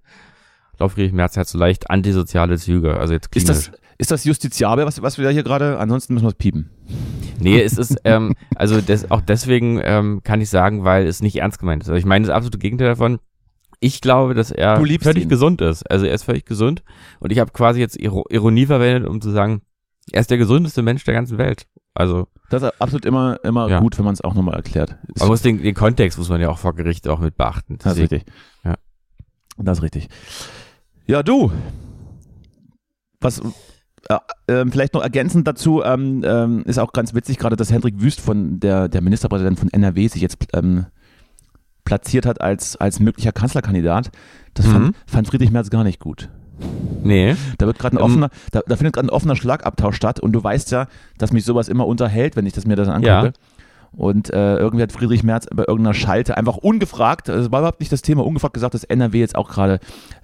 Ich glaube, Friedrich Merz hat so leicht antisoziale Züge, also jetzt Ist klinisch. das, ist das justiziabel, was, was wir da hier gerade, ansonsten müssen wir es piepen. Nee, es ist, ähm, also des, auch deswegen ähm, kann ich sagen, weil es nicht ernst gemeint ist. Also ich meine das absolute Gegenteil davon. Ich glaube, dass er völlig ihn. gesund ist. Also er ist völlig gesund. Und ich habe quasi jetzt Iro Ironie verwendet, um zu sagen, er ist der gesundeste Mensch der ganzen Welt. Also Das ist absolut immer, immer Ja. gut, wenn man es auch nochmal erklärt. Man muss den, den Kontext muss man ja auch vor Gericht auch mit beachten. das ist richtig. Ja. Das ist richtig. Ja, du. Was, äh, ähm, vielleicht noch ergänzend dazu, ähm, ähm, ist auch ganz witzig gerade, dass Hendrik Wüst von der, der Ministerpräsident von NRW sich jetzt ähm, platziert hat als, als möglicher Kanzlerkandidat. Das Mhm. fand, fand Friedrich Merz gar nicht gut. Nee. Da wird gerade ein Ähm, offener, da, da findet gerade ein offener Schlagabtausch statt und du weißt ja, dass mich sowas immer unterhält, wenn ich das mir das angucke. Ja. Und äh, irgendwie hat Friedrich Merz bei irgendeiner Schalte einfach ungefragt, es war überhaupt nicht das Thema, ungefragt gesagt, dass NRW jetzt auch gerade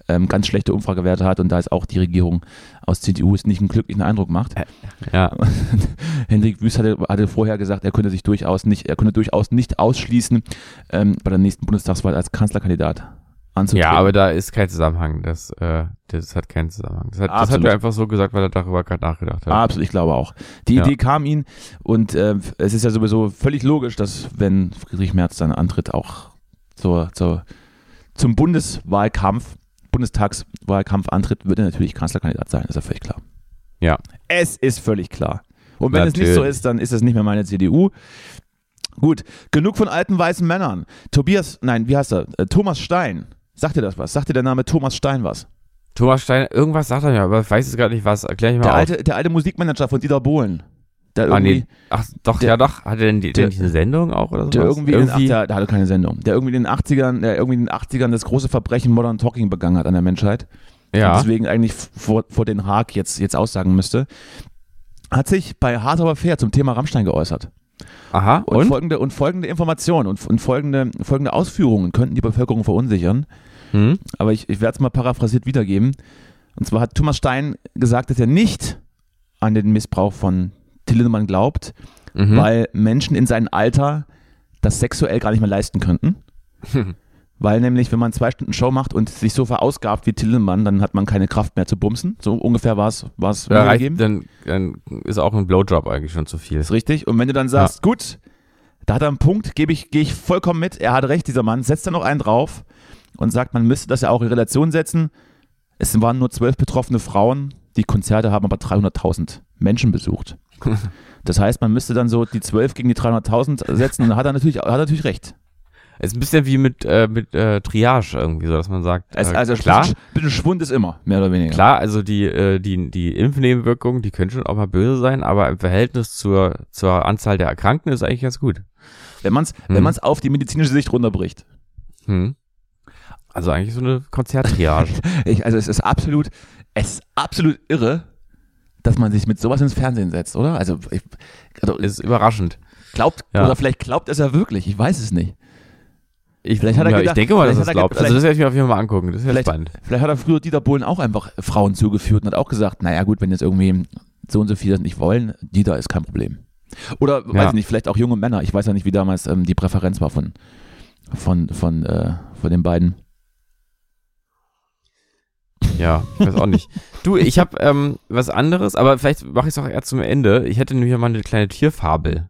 ähm, ganz schlechte Umfragewerte hat und da ist auch die Regierung aus CDU es nicht einen glücklichen Eindruck macht. Ja. <laughs> Hendrik Wüst hatte, hatte vorher gesagt, er könnte sich durchaus nicht, er könnte durchaus nicht ausschließen, ähm, bei der nächsten Bundestagswahl als Kanzlerkandidat anzutreten. Ja, aber da ist kein Zusammenhang. Das, äh, das hat keinen Zusammenhang. Das hat, das hat er einfach so gesagt, weil er darüber gerade nachgedacht hat. Absolut, ich glaube auch. Die Ja. Idee kam ihm und äh, es ist ja sowieso völlig logisch, dass wenn Friedrich Merz dann antritt, auch zur, zur, zum Bundeswahlkampf, Bundestagswahlkampf antritt, wird er natürlich Kanzlerkandidat sein, ist ja völlig klar. Ja. Es ist völlig klar. Und wenn es nicht so Natürlich. ist, dann ist es nicht mehr meine CDU. Gut, genug von alten weißen Männern. Tobias, nein, wie heißt er? Äh, Thomas Stein. Sagt dir das was? Sagt dir der Name Thomas Stein was? Thomas Steiner, irgendwas sagt er mir, aber ich weiß jetzt gerade nicht was. Erklär ich mal Der auf. alte, der alte Musikmanager von Dieter Bohlen. Der Ah, irgendwie, nee. Ach, doch, Der- ja doch. Hat er denn die, der- diese Sendung auch oder so? Der irgendwie, in den, ach, der, der hatte keine Sendung. Der irgendwie in den 80ern, der irgendwie in den 80ern das große Verbrechen Modern Talking begangen hat an der Menschheit. Und ja. deswegen eigentlich vor, vor den Haag jetzt, jetzt aussagen müsste. Hat sich bei Hard aber fair zum Thema Rammstein geäußert. Aha, Und, und? folgende und folgende Informationen und, und folgende, folgende Ausführungen könnten die Bevölkerung verunsichern. Hm? Aber ich, ich werde es mal paraphrasiert wiedergeben. Und zwar hat Thomas Stein gesagt, dass er nicht an den Missbrauch von Till Lindemann glaubt, Mhm. weil Menschen in seinem Alter das sexuell gar nicht mehr leisten könnten. <laughs> Weil nämlich, wenn man zwei Stunden Show macht und sich so verausgabt wie Till Lindemann, dann hat man keine Kraft mehr zu bumsen. So ungefähr war es was Ja, gegeben. dann, dann ist auch ein Blowjob eigentlich schon zu viel. Ist richtig. Und wenn du dann sagst, gut, da hat er einen Punkt, gebe ich, gehe ich vollkommen mit, er hat recht, dieser Mann, setzt da noch einen drauf und sagt, man müsste das ja auch in Relation setzen. Es waren nur zwölf betroffene Frauen, die Konzerte haben aber 300.000 Menschen besucht. <laughs> Das heißt, man müsste dann so die 12 gegen die 300.000 setzen und da hat er natürlich, hat er natürlich recht. Es ist ein bisschen wie mit, äh, mit äh, Triage irgendwie, so dass man sagt, Also, äh, also klar, Bisschen, bisschen Schwund ist immer, mehr oder weniger. klar, also die, äh, die, die Impfnebenwirkungen, die können schon auch mal böse sein, aber im Verhältnis zur, zur Anzahl der Erkrankten ist eigentlich ganz gut. Wenn man es Hm. wenn man's auf die medizinische Sicht runterbricht. Hm. Also eigentlich so eine Konzerttriage. <laughs> Also es ist absolut, es ist absolut irre, dass man sich mit sowas ins Fernsehen setzt, oder? Also, ich, also ist überraschend. glaubt, Ja. oder vielleicht glaubt es ja wirklich, ich weiß es nicht. Ich, Vielleicht hat er ja, gedacht- ich denke mal, dass vielleicht er er glaubt. Also das werde ich mir auf jeden Fall mal angucken. Das ist ja Vielleicht- spannend. Vielleicht hat er früher Dieter Bohlen auch einfach Frauen zugeführt und hat auch gesagt, naja gut, wenn jetzt irgendwie so und so viele das nicht wollen, Dieter ist kein Problem. Oder, weiß Ja. ich nicht, vielleicht auch junge Männer. Ich weiß ja nicht, wie damals ähm, die Präferenz war von, von, von, äh, von den beiden. Ja, ich weiß auch nicht. Du, ich habe ähm, was anderes, aber vielleicht mache ich es auch eher zum Ende. Ich hätte nämlich mal eine kleine Tierfabel.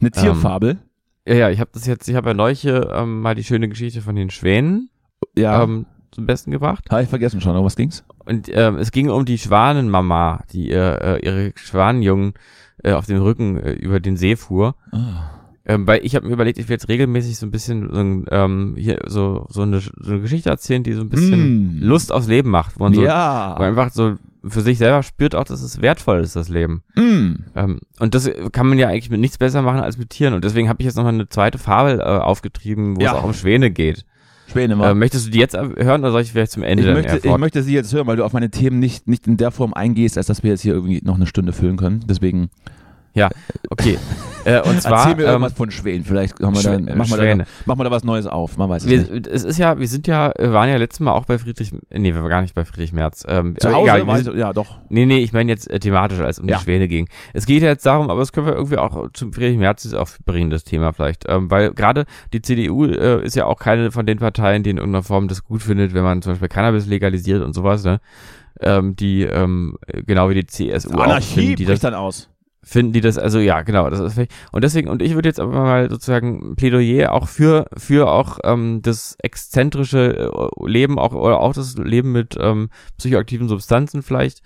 Eine Tierfabel. Ja, ja, ich habe das jetzt, ich habe ja neulich ähm, mal die schöne Geschichte von den Schwänen ja, ähm, zum Besten gebracht. habe ich vergessen schon, aber was ging's? Und ähm, es ging um die Schwanenmama, die ihr, äh, ihre Schwanenjungen äh, auf dem Rücken äh, über den See fuhr. Ah. Ähm, weil ich habe mir überlegt, ich will jetzt regelmäßig so ein bisschen so, ein, ähm, hier so, so, eine, so eine Geschichte erzählen, die so ein bisschen Mm. Lust aufs Leben macht. Wo man so, wo man ja. einfach so für sich selber spürt auch, dass es wertvoll ist, das Leben. Mm. Ähm, und das kann man ja eigentlich mit nichts besser machen als mit Tieren. Und deswegen habe ich jetzt noch mal eine zweite Fabel äh, aufgetrieben, wo Ja. es auch um Schwäne geht. Schwäne Äh, mal. möchtest du die jetzt hören oder soll ich vielleicht zum Ende ich, möchte, ich möchte sie jetzt hören, weil du auf meine Themen nicht, nicht in der Form eingehst, als dass wir jetzt hier irgendwie noch eine Stunde füllen können. Deswegen Okay. <laughs> Äh, und zwar, erzähl mir ähm, irgendwas von Schwänen. Vielleicht haben wir da, Schwä- machen, wir da, machen wir da was Neues auf. Man weiß es nicht. wir, es ist ja, wir sind ja, wir waren ja letztes Mal auch bei Friedrich, nee, wir waren gar nicht bei Friedrich Merz. Ähm, Zu aber Hause egal, sind, ja doch. nee, nee, ich meine jetzt äh, thematisch, als es um Ja. die Schwäne ging. Es geht ja jetzt darum, aber das können wir irgendwie auch zum Friedrich Merz aufbringen, das Thema vielleicht. Ähm, weil gerade die CDU äh, ist ja auch keine von den Parteien, die in irgendeiner Form das gut findet, wenn man zum Beispiel Cannabis legalisiert und sowas, ne? Ähm, die, ähm, genau wie die CSU auch Anarchie finden, die das bricht dann aus. Finden die das, also ja, genau, das ist und deswegen, und ich würde jetzt aber mal sozusagen Plädoyer auch für, für auch ähm, das exzentrische äh, Leben, auch, oder auch das Leben mit ähm, psychoaktiven Substanzen vielleicht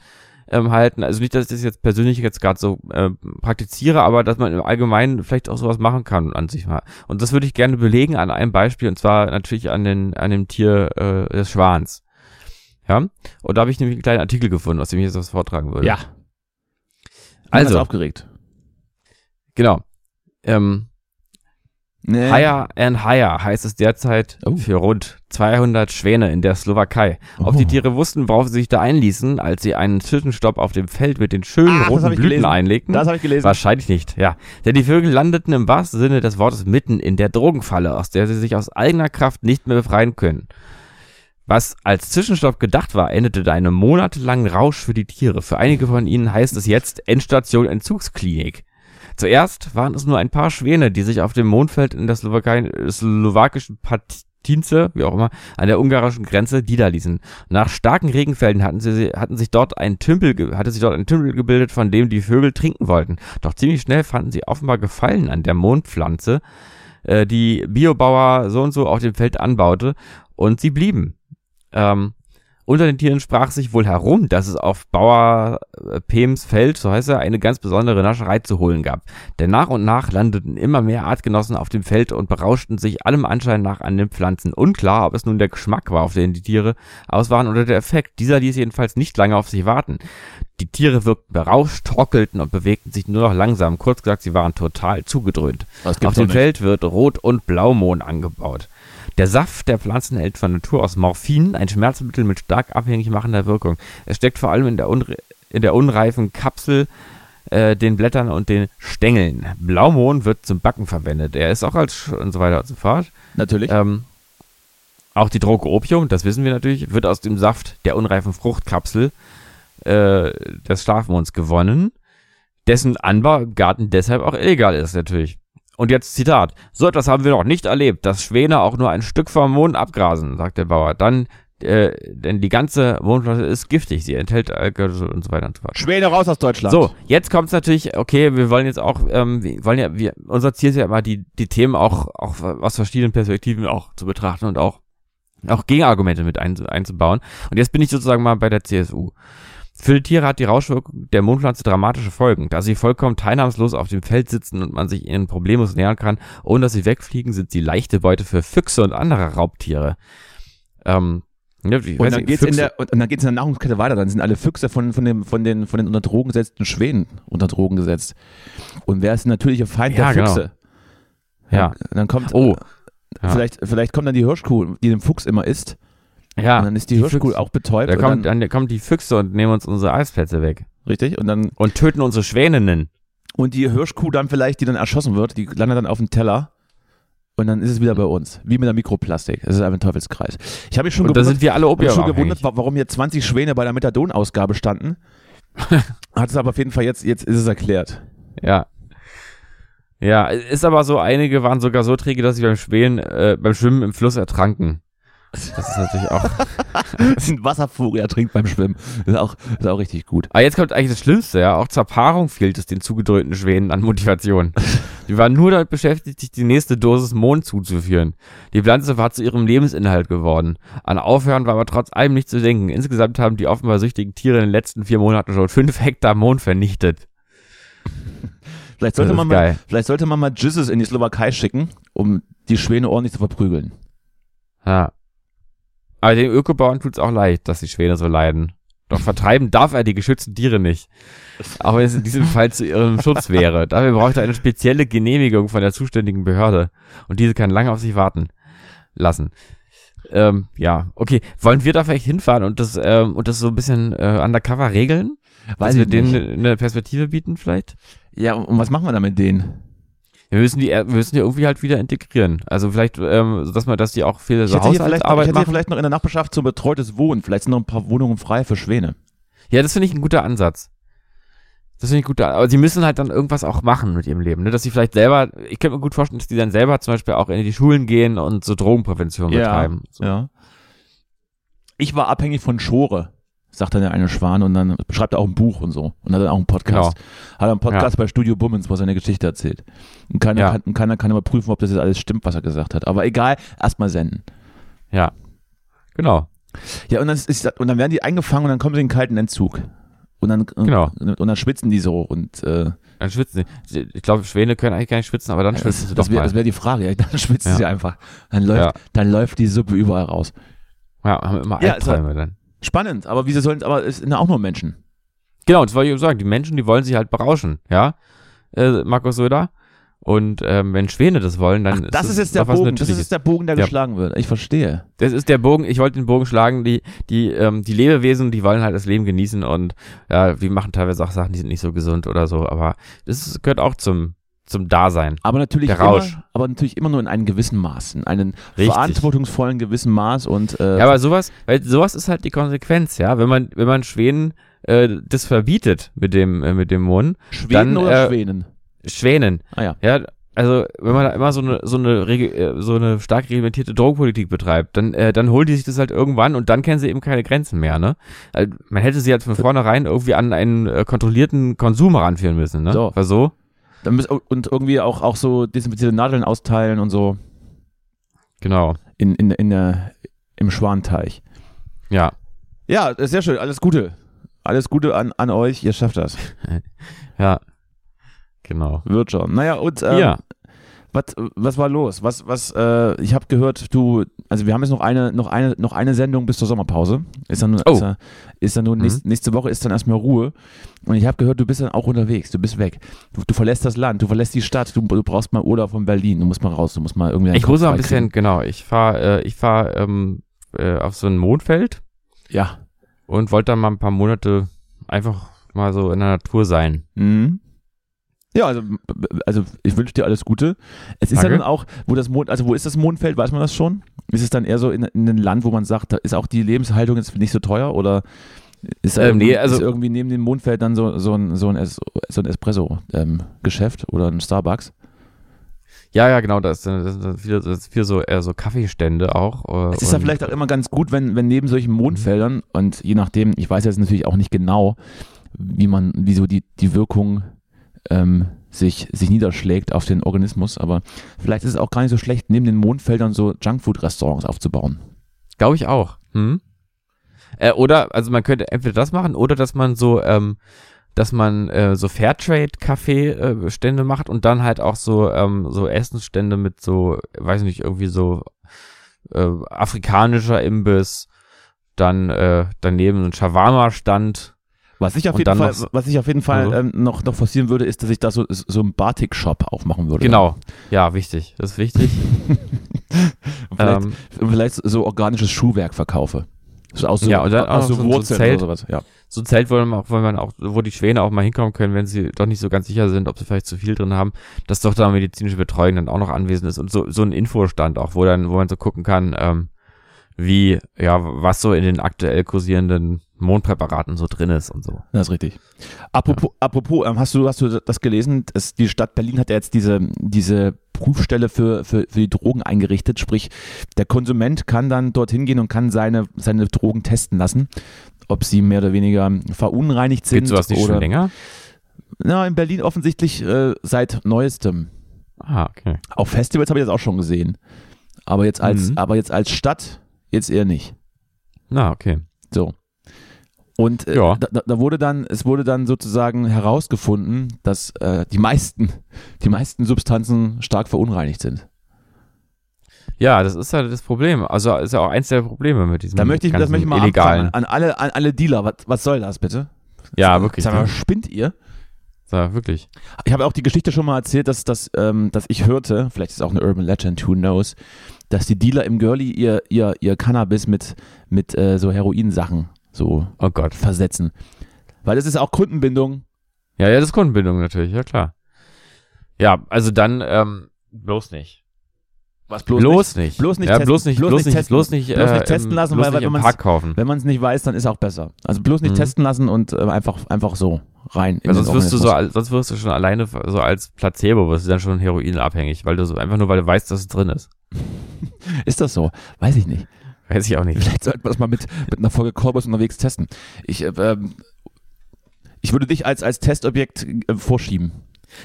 ähm, halten. Also nicht, dass ich das jetzt persönlich jetzt gerade so äh, praktiziere, aber dass man im Allgemeinen vielleicht auch sowas machen kann an sich mal. Und das würde ich gerne belegen an einem Beispiel, und zwar natürlich an, den, an dem Tier äh, des Schwans. Ja, und da habe ich nämlich einen kleinen Artikel gefunden, aus dem ich jetzt was vortragen würde. Ja. Also, aufgeregt. Genau. Ähm, Nee. Higher and higher heißt es derzeit Oh. für rund 200 Schwäne in der Slowakei. Ob Oh. die Tiere wussten, worauf sie sich da einließen, als sie einen Zwischenstopp auf dem Feld mit den schönen Ach, roten Blüten gelesen. einlegten? Das habe ich gelesen. Wahrscheinlich nicht, ja. Denn die Vögel landeten im wahrsten Sinne des Wortes mitten in der Drogenfalle, aus der sie sich aus eigener Kraft nicht mehr befreien können. Was als Zwischenstopp gedacht war, endete in einem monatelangen Rausch für die Tiere. Für einige von ihnen heißt es jetzt Endstation Entzugsklinik. Zuerst waren es nur ein paar Schwäne, die sich auf dem Mondfeld in der Slowakei, slowakischen Patince, wie auch immer, an der ungarischen Grenze niederließen. Nach starken Regenfällen hatten sie, hatten sich dort ein Tümpel, hatte sich dort ein Tümpel gebildet, von dem die Vögel trinken wollten. Doch ziemlich schnell fanden sie offenbar Gefallen an der Mondpflanze, äh, die Biobauer so und so auf dem Feld anbaute, und sie blieben. Ähm, unter den Tieren sprach sich wohl herum, dass es auf Bauer äh, Pems Feld, so heißt er, eine ganz besondere Nascherei zu holen gab. Denn nach und nach landeten immer mehr Artgenossen auf dem Feld und berauschten sich allem Anschein nach an den Pflanzen. Unklar, ob es nun der Geschmack war, auf den die Tiere aus waren oder der Effekt. Dieser ließ jedenfalls nicht lange auf sich warten. Die Tiere wirkten berauscht, trockelten und bewegten sich nur noch langsam. Kurz gesagt, sie waren total zugedröhnt. Auf dem. Feld wird Rot- und Blaumohn angebaut. Der Saft der Pflanzen hält von Natur aus Morphin, ein Schmerzmittel mit stark abhängig machender Wirkung. Es steckt vor allem in der, unre in der unreifen Kapsel, äh, den Blättern und den Stängeln. Blaumohn wird zum Backen verwendet. Er ist auch als Sch und so weiter und so fort. Natürlich. Ähm, auch die Droge Opium, das wissen wir natürlich, wird aus dem Saft der unreifen Fruchtkapsel äh, des Schlafmonds gewonnen, dessen Anbau im Garten deshalb auch illegal ist natürlich. Und jetzt Zitat. So etwas haben wir noch nicht erlebt, dass Schwäne auch nur ein Stück vom Mond abgrasen, sagt der Bauer. Dann, äh, denn die ganze Mondpflanze ist giftig, sie enthält Alkohol und so weiter und so fort. Schwäne raus aus Deutschland. So, jetzt kommt's natürlich, okay, wir wollen jetzt auch, ähm, wir wollen ja, wir, unser Ziel ist ja immer, die, die Themen auch, auch aus verschiedenen Perspektiven auch zu betrachten und auch, auch Gegenargumente mit ein, einzubauen. Und jetzt bin ich sozusagen mal bei der CSU. Für die Tiere hat die Rauschwirkung der Mondpflanze dramatische Folgen. Da sie vollkommen teilnahmslos auf dem Feld sitzen und man sich ihnen problemlos nähern kann, ohne dass sie wegfliegen, sind sie leichte Beute für Füchse und andere Raubtiere. Ähm, ja, Und dann nicht, geht's in der und dann geht's in der Nahrungskette weiter. Dann sind alle Füchse von, von, dem, von, den, von den unter Drogen gesetzten Schwänen unter Drogen gesetzt. Und wer ist der natürliche Feind Ja, der genau. Füchse? Ja. Dann kommt, Oh, ja. vielleicht, vielleicht kommt dann die Hirschkuh, die dem Fuchs immer isst. Ja. und dann ist die, die Hirschkuh Füchse. auch betäubt. Da kommt, dann, dann kommen die Füchse und nehmen uns unsere Eisplätze weg. richtig? Und dann Und töten unsere Schwäninnen. Und die Hirschkuh dann vielleicht, die dann erschossen wird, die landet dann auf dem Teller. Und dann ist es wieder bei uns. Wie mit der Mikroplastik. Das ist einfach ein Teufelskreis. Ich habe mich schon Und da gewundert, sind wir alle mich schon gewundert wa- warum hier 20 Schwäne bei der Methadon-Ausgabe standen. <laughs> Hat es aber auf jeden Fall jetzt, jetzt ist es erklärt. Ja. Ja, ist aber so, einige waren sogar so träge, dass sie beim Schwänen, äh, beim Schwimmen im Fluss ertranken. Das ist natürlich auch. <laughs> ein Wasservogel ertrinkt beim Schwimmen. Das ist auch, das ist auch richtig gut. Aber jetzt kommt eigentlich das Schlimmste, ja. Auch zur Paarung fehlt es den zugedröhnten Schwänen an Motivation. Die waren nur damit beschäftigt, sich die nächste Dosis Mond zuzuführen. Die Pflanze war zu ihrem Lebensinhalt geworden. An Aufhören war aber trotz allem nicht zu denken. Insgesamt haben die offenbar süchtigen Tiere in den letzten vier Monaten schon fünf Hektar Mond vernichtet. Vielleicht sollte, man mal, vielleicht sollte man mal Jizzes in die Slowakei schicken, um die Schwäne ordentlich zu verprügeln. Ja. Aber den Ökobauern tut's auch leid, dass die Schwäne so leiden. Doch vertreiben darf er die geschützten Tiere nicht. Auch wenn es in diesem Fall zu ihrem Schutz wäre. Dafür braucht er eine spezielle Genehmigung von der zuständigen Behörde. Und diese kann lange auf sich warten lassen. Ähm, ja, okay. Wollen wir da vielleicht hinfahren und das, ähm, und das so ein bisschen äh, undercover regeln? Weiß Dass wir denen eine Perspektive bieten vielleicht? Ja, und was machen wir da mit denen? Wir müssen die, wir müssen die irgendwie halt wieder integrieren. Also vielleicht, ähm, dass man, dass die auch viel so vielleicht, noch, ich Haushaltsarbeit hätte machen. vielleicht noch in der Nachbarschaft so betreutes Wohnen. Vielleicht sind noch ein paar Wohnungen frei für Schwäne. Ja, das finde ich ein guter Ansatz. Das finde ich gut. Aber sie müssen halt dann irgendwas auch machen mit ihrem Leben, ne? Dass sie vielleicht selber, ich könnte mir gut vorstellen, dass die dann selber zum Beispiel auch in die Schulen gehen und so Drogenprävention betreiben. So. Ja. Ich war abhängig von Schore, sagt dann der eine Schwan und dann schreibt er auch ein Buch und so. Und hat dann auch einen Podcast. Hat er einen Podcast bei Studio Bummens, wo er seine Geschichte erzählt. Und keiner, Ja. kann, und keiner kann überprüfen, ob das jetzt alles stimmt, was er gesagt hat. Aber egal, erstmal senden. Ja. Genau. Ja, und dann, ist, und dann werden die eingefangen und dann kommen sie in den kalten Entzug. Und dann, Genau. und, und dann schwitzen die so und äh, Dann schwitzen sie. Ich glaube, Schwäne können eigentlich gar nicht schwitzen, aber dann schwitzen das, sie das doch wäre mal. das wär die Frage. Ja, <laughs> dann schwitzen Ja. sie einfach. Dann läuft, Ja. dann läuft die Suppe überall raus. ja, haben immer Ja, Albträume dann. Spannend, aber wieso sollen aber es sind ja auch nur Menschen. Genau, das wollte ich eben sagen. Die Menschen, die wollen sich halt berauschen, ja? Äh, Markus Söder. Und ähm, wenn Schwäne das wollen, dann Ach, das ist jetzt doch der was Bogen. Das ist jetzt der Bogen, der Ja. geschlagen wird. Ich verstehe. Das ist der Bogen, ich wollte den Bogen schlagen, die, die, ähm, die Lebewesen, die wollen halt das Leben genießen und ja, wir machen teilweise auch Sachen, die sind nicht so gesund oder so, aber das ist- gehört auch zum, zum Dasein. Aber natürlich, Der Rausch. Immer, aber natürlich immer nur in einem gewissen Maß, in einem Richtig. verantwortungsvollen gewissen Maß und äh, Ja, aber sowas, weil sowas ist halt die Konsequenz, ja. Wenn man, wenn man Schwänen äh, das verbietet mit dem, äh, mit dem Mond, Schweden dann, oder äh, Schwänen? Schwänen, Ah ja. ja, also wenn man da immer so eine so eine äh, so eine stark reglementierte Drogenpolitik betreibt, dann äh, dann holen die sich das halt irgendwann und dann kennen sie eben keine Grenzen mehr, ne? Also, man hätte sie halt von vornherein irgendwie an einen äh, kontrollierten Konsum ranführen müssen, ne? So. War so? Dann müssen, und irgendwie auch, auch so desinfizierte Nadeln austeilen und so Genau. in, in, in der, im Schwanteich. Ja. Ja, sehr schön. Alles Gute. Alles Gute an, an euch. Ihr schafft das. <laughs> Ja. Genau. Wird schon. Naja, und ähm, ja. Was, was war los? Was, was, äh, ich habe gehört, du, also wir haben jetzt noch eine, noch eine, noch eine Sendung bis zur Sommerpause. Ist dann, nur- Oh. ist dann, ist dann nur Mhm. nächste, nächste Woche ist dann erstmal Ruhe. Und ich habe gehört, du bist dann auch unterwegs, du bist weg. Du, du verlässt das Land, du verlässt die Stadt, du, du brauchst mal Urlaub von Berlin, du musst mal raus, du musst mal irgendwie. Ich muss auch ein bisschen, genau, ich fahre äh, ich fahr, ähm, äh, auf so ein Mondfeld Ja. und wollte dann mal ein paar Monate einfach mal so in der Natur sein. Mhm. Ja, also, also ich wünsche dir alles Gute. Es ist Danke. ja dann auch, wo das Mond, also wo ist das Mondfeld, weiß man das schon? Ist es dann eher so in, in einem Land, wo man sagt, da ist auch die Lebenshaltung jetzt nicht so teuer oder ist, Ähm, irgendwie, nee, also- ist irgendwie neben dem Mondfeld dann so, so ein, so ein, Es- so ein Espresso-Geschäft oder ein Starbucks? Ja, ja, genau, das ist viel, das ist viel so, eher so Kaffeestände auch. Äh, Es ist ja vielleicht auch immer ganz gut, wenn, wenn neben solchen Mondfeldern und je nachdem, ich weiß jetzt natürlich auch nicht genau, wie man, wie so die, die Wirkung ähm, sich, sich niederschlägt auf den Organismus, aber vielleicht ist es auch gar nicht so schlecht, neben den Mondfeldern so Junkfood-Restaurants aufzubauen. Glaube ich auch. Hm? Äh, oder, also man könnte entweder das machen oder dass man so, ähm, dass man äh, so Fairtrade-Kaffee-Stände macht und dann halt auch so, ähm, so Essensstände mit so, weiß nicht, irgendwie so äh, afrikanischer Imbiss, dann äh, daneben so ein Shawarma-Stand. Was ich auf Und jeden Fall, noch- was ich auf jeden Fall Also? ähm, noch, noch forcieren würde, ist, dass ich da so, so einen Batik-Shop aufmachen würde. Genau. Ja, wichtig. Das ist wichtig. <laughs> Und vielleicht, ähm, vielleicht so organisches Schuhwerk verkaufe. So aus so, Ja, und dann aus auch so so ein- so Zelt. oder sowas. Ja. so ein Zelt, wo man, auch, wo man auch, wo die Schwäne auch mal hinkommen können, wenn sie doch nicht so ganz sicher sind, ob sie vielleicht zu viel drin haben, dass doch da medizinische Betreuung dann auch noch anwesend ist und so, so ein Infostand auch, wo dann, wo man so gucken kann, ähm, wie, ja, was so in den aktuell kursierenden Mondpräparaten so drin ist und so. Das ist richtig. Apropos, apropos ähm, hast du hast du das gelesen? Es, die Stadt Berlin hat ja jetzt diese diese Prüfstelle für, für, für die Drogen eingerichtet. Sprich, der Konsument kann dann dorthin gehen und kann seine seine Drogen testen lassen, ob sie mehr oder weniger verunreinigt sind Gibt sowas nicht oder schon länger? Na, in Berlin offensichtlich äh, seit neuestem. Ah, okay. Auf Festivals habe ich das auch schon gesehen, aber jetzt als Mhm. aber jetzt als Stadt jetzt eher nicht. Na, okay. So. Und äh, Ja. da, da- wurde dann, es wurde dann sozusagen herausgefunden, dass äh, die meisten, <laughs> die meisten Substanzen stark verunreinigt sind. Ja, das ist halt das Problem. Also ist ja auch eins der Probleme mit diesem Da möchte ich, das möchte ich mal illegalen. An alle, an alle Dealer. Was, was soll das bitte? Ja, wirklich. Sag mal, Ne? spinnt ihr? Ja, wirklich. Ich habe auch die Geschichte schon mal erzählt, dass, dass, ähm, dass ich hörte, vielleicht ist es auch eine Urban Legend, who knows, dass die Dealer im Girlie ihr, ihr, ihr Cannabis mit, mit äh, so Heroinsachen so Oh Gott. versetzen. Weil das ist auch Kundenbindung. Ja, ja, das ist Kundenbindung natürlich, ja klar. Ja, also dann ähm, bloß nicht. Was Bloß, nicht. bloß nicht ja, testen. bloß nicht, Bloß bloß nicht nicht, testen. bloß nicht, Bloß nicht äh, testen im- lassen, bloß weil- nicht weil im man's- Park kaufen. Wenn man es nicht weiß, dann ist auch besser. Also bloß nicht Mhm. testen lassen und äh, einfach, einfach so rein. in Weil den sonst wirst du so, sonst wirst du schon alleine so als Placebo, wirst du dann schon heroinabhängig, weil du so, einfach nur, weil du weißt, dass es drin ist. <laughs> Ist das so? Weiß ich nicht. Weiß ich auch nicht. Vielleicht sollten wir das mal mit, mit einer Folge Korbus unterwegs testen. Ich, äh, ähm, ich würde dich als, als Testobjekt äh, vorschieben.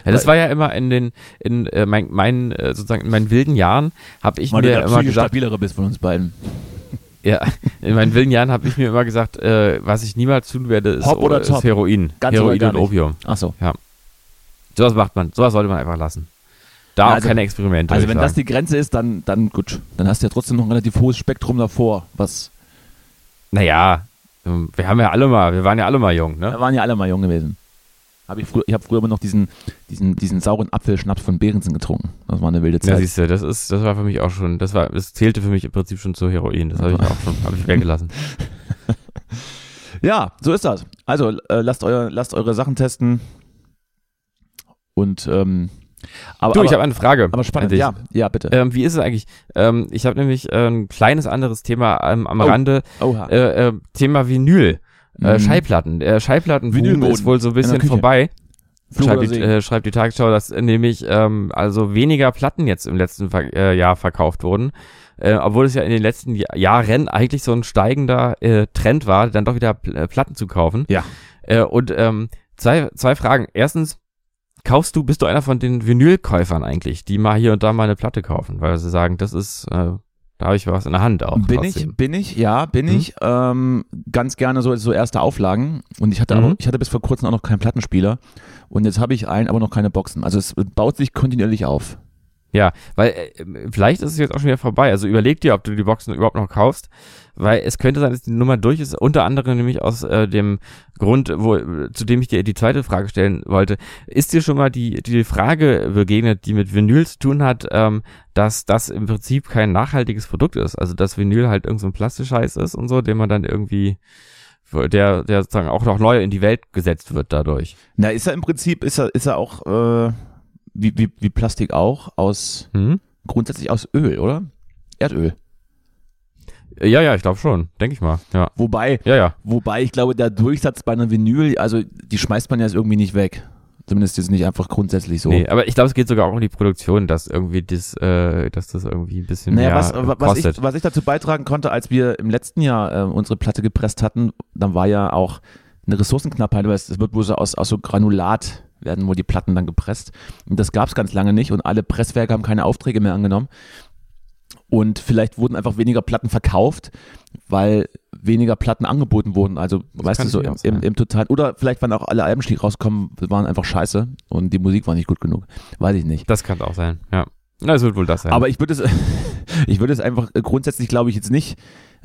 Ja, das war ja immer in den, in äh, mein, meinen, äh, sozusagen in meinen wilden Jahren habe ich Weil du mir der immer gesagt, stabilere bist von uns beiden. ja, in meinen wilden Jahren habe ich mir immer gesagt, äh, was ich niemals tun werde, ist, Hop oder ist top? Heroin. Ganz Heroin und. Opium. Ach so. Sowas macht man, sowas sollte man einfach lassen. Da Ja, auch also- keine Experimente. Also wenn ich das sagen. die Grenze ist, dann, dann gut. Dann hast du ja trotzdem noch ein relativ hohes Spektrum davor. Was, Naja, ähm, wir haben ja alle mal, wir waren ja alle mal jung, wir ne? waren ja alle mal jung gewesen. Hab ich früher, ich habe früher immer noch diesen, diesen, diesen sauren Apfelschnaps von Behrensen getrunken. Das war eine wilde Ja, Zeit. siehst du, das ist, das war für mich auch schon, das war, das zählte für mich im Prinzip schon zu Heroin. Das habe ich auch schon, habe ich weggelassen. <laughs> Ja, so ist das. Also äh, lasst, euer, lasst eure Sachen testen. Und ähm, aber, Du, ich habe eine Frage. aber spannend. Ja, ja, bitte. Ähm, wie ist es eigentlich? Ähm, ich habe nämlich äh, ein kleines anderes Thema ähm, am Oh. Rande. Äh, äh, Thema Vinyl. Äh, Mhm. Schallplatten. Der Schallplattenboom Vinylboden ist wohl so ein bisschen vorbei. Schreibt die, äh, schreibt die Tagesschau, dass äh, nämlich ähm, also weniger Platten jetzt im letzten Ver äh, Jahr verkauft wurden. Äh, obwohl es ja in den letzten Jahr Jahren eigentlich so ein steigender äh, Trend war, dann doch wieder Pl äh, Platten zu kaufen. Ja. Äh, und ähm, zwei, zwei Fragen. Erstens, kaufst du, bist du einer von den Vinylkäufern eigentlich, die mal hier und da mal eine Platte kaufen, weil sie sagen, das ist, äh, da habe ich was in der Hand auch. Bin trotzdem. ich, bin ich, ja, bin Mhm. ich. Ähm, ganz gerne so, so erste Auflagen. Und ich hatte, Mhm. aber, ich hatte bis vor kurzem auch noch keinen Plattenspieler. Und jetzt habe ich einen, aber noch keine Boxen. Also es baut sich kontinuierlich auf. Ja, weil äh, vielleicht ist es jetzt auch schon wieder vorbei. Also überleg dir, ob du die Boxen überhaupt noch kaufst, weil es könnte sein, dass die Nummer durch ist. Unter anderem nämlich aus äh, dem Grund, wo, zu dem ich dir die zweite Frage stellen wollte. Ist dir schon mal die, die Frage begegnet, die mit Vinyl zu tun hat, ähm, dass das im Prinzip kein nachhaltiges Produkt ist? Also dass Vinyl halt irgend so ein Plastikscheiß ist und so, den man dann irgendwie der, der sozusagen auch noch neu in die Welt gesetzt wird dadurch. Na, ist er im Prinzip, ist er, ist er auch, äh, wie, wie, wie Plastik auch, aus, Mhm. grundsätzlich aus Öl, oder? Erdöl. Ja, ja, ich glaube schon, denke ich mal. Ja, Wobei, ja, ja. wobei ich glaube, der Durchsatz bei einer Vinyl, also die schmeißt man ja jetzt irgendwie nicht weg. Zumindest jetzt nicht einfach grundsätzlich so. Nee, aber ich glaube, es geht sogar auch um die Produktion, dass irgendwie das, äh, dass das irgendwie ein bisschen Naja, mehr was, was, kostet. ich, was ich dazu beitragen konnte, als wir im letzten Jahr äh, unsere Platte gepresst hatten, dann war ja auch eine Ressourcenknappheit, weil es es wird wohl so aus, aus so Granulat werden wohl die Platten dann gepresst. Und das gab es ganz lange nicht und alle Presswerke haben keine Aufträge mehr angenommen. Und vielleicht wurden einfach weniger Platten verkauft, weil weniger Platten angeboten wurden. Also, weißt kann du, so im, im, im Total. Oder vielleicht waren auch alle Alben, die rauskommen, waren einfach scheiße und die Musik war nicht gut genug. Weiß ich nicht. das kann auch sein, ja. Na, es wird wohl das sein. Aber ich würde es, <laughs> ich würde es einfach äh, grundsätzlich glaube ich jetzt nicht,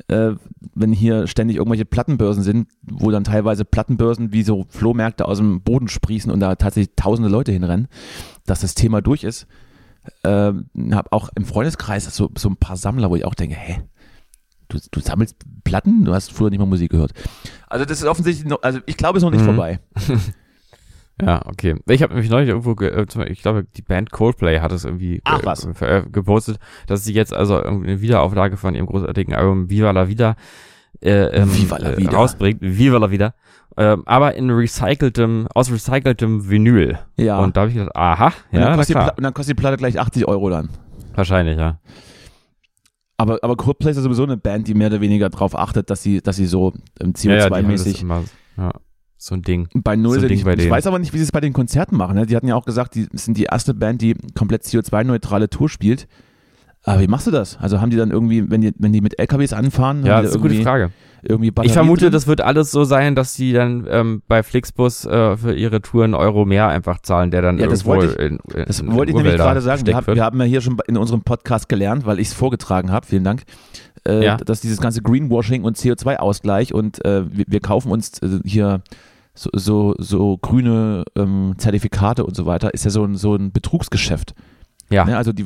äh, wenn hier ständig irgendwelche Plattenbörsen sind, wo dann teilweise Plattenbörsen wie so Flohmärkte aus dem Boden sprießen und da tatsächlich tausende Leute hinrennen, dass das Thema durch ist. Äh, habe auch im Freundeskreis so, so ein paar Sammler, wo ich auch denke, hä? Du, du sammelst Platten? Du hast früher nicht mal Musik gehört. Also das ist offensichtlich noch, also ich glaube, es ist noch nicht Mhm. vorbei. <laughs> ja, okay. Ich habe nämlich neulich irgendwo, ge äh, ich glaube, die Band Coldplay hat es irgendwie Ach, was. äh, gepostet, dass sie jetzt also eine Wiederauflage von ihrem großartigen Album Viva la Vida äh, ähm, Viva la äh, Vida. rausbringt. Viva la Vida. Ähm, aber in recyceltem, aus recyceltem Vinyl. Ja. Und da habe ich gedacht, aha, und, dann ja, na kostet die klar. Und dann kostet die Platte gleich 80 Euro dann. Wahrscheinlich, ja. Aber, aber Coldplay ist ja sowieso eine Band, die mehr oder weniger darauf achtet, dass sie, dass sie so ähm, Ja, ja, die haben das CO2-mäßig immer, ja, so ein Ding. bei Null so. Ding Ich, bei ich weiß aber nicht, wie sie es bei den Konzerten machen. Ne? Die hatten ja auch gesagt, die sind die erste Band, die komplett CO2-neutrale Tour spielt. Aber wie machst du das? Also haben die dann irgendwie, wenn die, wenn die mit LKWs anfahren, Ja, das ist eine gute Frage. irgendwie Ich vermute, drin? das wird alles so sein, dass die dann ähm, bei Flixbus äh, für ihre Touren Euro mehr einfach zahlen, der dann Ja, das wollte in, in, Das in wollte ich nämlich gerade sagen. Wir, wird. wir haben ja hier schon in unserem Podcast gelernt, weil ich es vorgetragen habe, vielen Dank, äh, Ja. dass dieses ganze Greenwashing und CO2-Ausgleich und äh, wir, wir kaufen uns äh, hier so, so, so grüne ähm, Zertifikate und so weiter, ist ja so ein, so ein Betrugsgeschäft. Ja. Ne? Also die,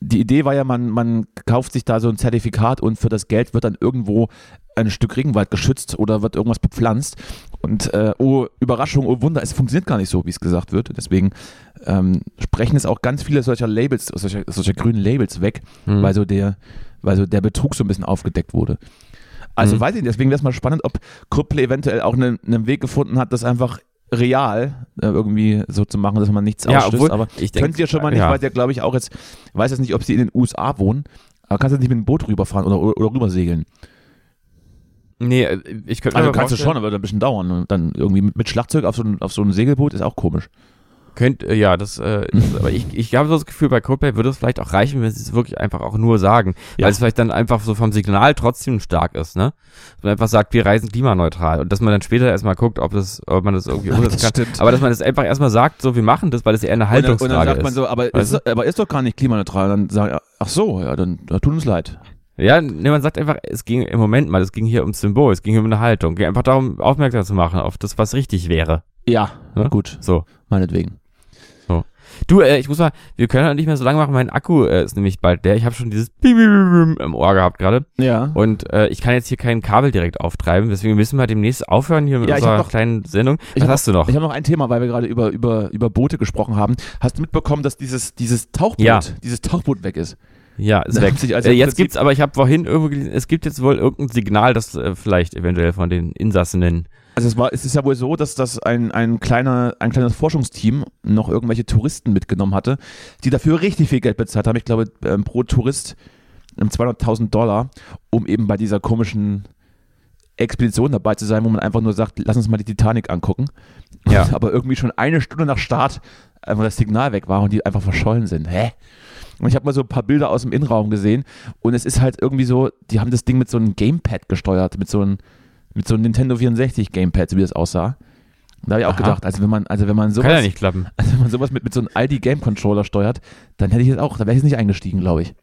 die Idee war ja, man, man kauft sich da so ein Zertifikat und für das Geld wird dann irgendwo ein Stück Regenwald geschützt oder wird irgendwas bepflanzt. Und äh, oh, Überraschung, oh Wunder, es funktioniert gar nicht so, wie es gesagt wird. Deswegen ähm, sprechen es auch ganz viele solcher Labels, solcher, solcher grünen Labels weg, Hm. weil so der, weil so der Betrug so ein bisschen aufgedeckt wurde. Also Mhm. weiß ich nicht, deswegen wäre es mal spannend, ob Kuppel eventuell auch einen, einen Weg gefunden hat, das einfach real äh, irgendwie so zu machen, dass man nichts ja, ausstößt. obwohl, aber ich Könnt ihr schon mal nicht, ja. weil ja, glaube ich, auch jetzt, weiß jetzt nicht, ob sie in den USA wohnen, aber kannst du nicht mit dem Boot rüberfahren oder, oder, oder rübersegeln. Nee, äh, ich könnte Also kannst du schon, aber wird ein bisschen dauern. Und dann irgendwie mit, Schlagzeug auf so, ein, auf so einem Segelboot ist auch komisch. Könnt, äh, ja, das äh, <laughs> ist, aber ich, ich habe so das Gefühl, bei Coldplay würde es vielleicht auch reichen, wenn sie es wirklich einfach auch nur sagen. Ja. Weil es vielleicht dann einfach so vom Signal trotzdem stark ist, ne? Dass man einfach sagt, wir reisen klimaneutral und dass man dann später erstmal guckt, ob das, ob man das irgendwie <laughs> umsetzen kann. stimmt. Aber dass man das einfach erstmal sagt, so wir machen das, weil das eher eine Und dann, und Haltungsfrage dann sagt man ist. so, aber ist, aber ist doch gar nicht klimaneutral. Dann sagen, ach so, ja, dann, dann tut uns leid. Ja, ne, man sagt einfach, es ging im Moment mal, es ging hier ums Symbol, es ging hier um eine Haltung. Es ging einfach darum, aufmerksam zu machen auf das, was richtig wäre. Ja, Ja? gut, So. meinetwegen. Du, äh, ich muss mal, wir können halt nicht mehr so lange machen, mein Akku äh, ist nämlich bald der. Ich habe schon dieses Bim, bim, bim, bim im Ohr gehabt gerade. Ja. Und äh, ich kann jetzt hier kein Kabel direkt auftreiben, deswegen müssen wir demnächst aufhören hier mit Ja, unserer noch- kleinen Sendung. Was hab hast du noch? Ich habe noch ein Thema, weil wir gerade über, über, über Boote gesprochen haben. Hast du mitbekommen, dass dieses, dieses Tauchboot, Ja. dieses Tauchboot weg ist? Ja, ist <laughs> weg. also äh, jetzt gibt's aber, ich habe vorhin irgendwo gelesen, es gibt jetzt wohl irgendein Signal, das äh, vielleicht eventuell von den Insassinnen. Also es war, es ist ja wohl so, dass das ein, ein kleiner, ein kleines Forschungsteam noch irgendwelche Touristen mitgenommen hatte, die dafür richtig viel Geld bezahlt haben. Ich glaube, ähm, pro Tourist ähm, 200.000 Dollar, um eben bei dieser komischen Expedition dabei zu sein, wo man einfach nur sagt, lass uns mal die Titanic angucken. Ja. <laughs> Aber irgendwie schon eine Stunde nach Start einfach das Signal weg war und die einfach verschollen sind. Hä? Und ich habe mal so ein paar Bilder aus dem Innenraum gesehen und es ist halt irgendwie so, die haben das Ding mit so einem Gamepad gesteuert, mit so einem, mit so einem Nintendo 64 Gamepad, so wie das aussah. Da habe ich auch Aha. gedacht, also wenn man, also wenn man sowas, Kann ja nicht klappen. <laughs> also wenn man sowas mit, mit so einem ID Game Controller steuert, dann hätte ich jetzt auch, da wäre ich jetzt nicht eingestiegen, glaube ich.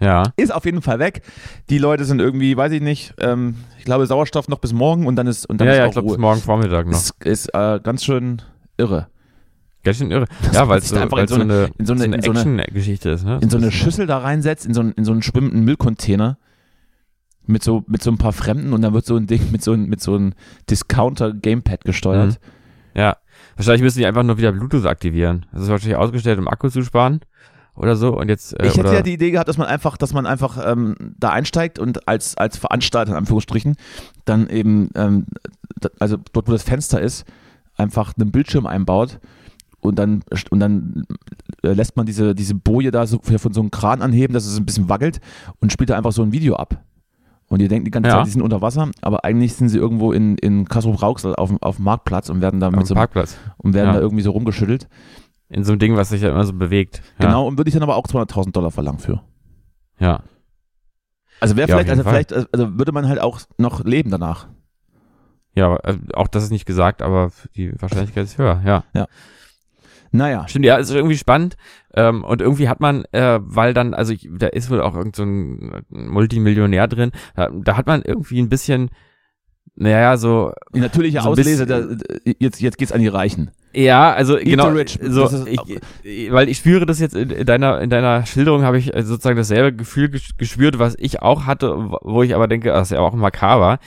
Ja. Ist auf jeden Fall weg. Die Leute sind irgendwie, weiß ich nicht, ähm, ich glaube Sauerstoff noch bis morgen und dann ist und dann Ja, ist ja, auch ich glaube bis morgen Vormittag noch. Ist, ist äh, ganz schön irre. Ganz schön irre. Dass Ja, weil es so, einfach in so eine- in so eine- in so eine- Action-Geschichte ist, ne? in so eine Das Schüssel da reinsetzt, in so, einen, in so einen schwimmenden Müllcontainer mit so, mit so ein paar Fremden und dann wird so ein Ding mit so, ein- mit so einem Discounter-Gamepad gesteuert. Ja. Wahrscheinlich müssen die einfach nur wieder Bluetooth aktivieren. Das ist wahrscheinlich ausgestellt, um Akku zu sparen. Oder so. Und jetzt. Äh, ich hätte oder, ja die Idee gehabt, dass man einfach, dass man einfach ähm, da einsteigt und als, als Veranstalter, in Anführungsstrichen, dann eben, ähm, da- also dort, wo das Fenster ist, einfach einen Bildschirm einbaut und dann, und dann äh, lässt man diese, diese Boje da so von so einem Kran anheben, dass es ein bisschen wackelt und spielt da einfach so ein Video ab. Und ihr denkt die ganze Ja. Zeit, die sind unter Wasser, aber eigentlich sind sie irgendwo in, in Kassel-Rauxel auf, dem- auf dem Marktplatz und werden da, mit so, Parkplatz. und werden Ja. da irgendwie so rumgeschüttelt. In so einem Ding, was sich ja immer so bewegt. Ja. Genau, und würde ich dann aber auch 200.000 Dollar verlangen für. Ja. Also wäre Ja, vielleicht, also Fall. vielleicht, also würde man halt auch noch leben danach. Ja, äh, auch das ist nicht gesagt, aber die Wahrscheinlichkeit ist höher, ja. Naja, Stimmt, ja, ist irgendwie spannend. Ähm, und irgendwie hat man, äh, weil dann, also ich, da ist wohl auch irgend so ein Multimillionär drin, da, da hat man irgendwie ein bisschen, naja, so, die natürliche So Auslese, bisschen- da, jetzt, jetzt geht's an die Reichen. ja, also Eat genau, so, ich, weil ich spüre das jetzt in, in deiner, in deiner Schilderung habe ich sozusagen dasselbe Gefühl ges- gespürt, was ich auch hatte, wo- wo ich aber denke, das ist ja auch makaber.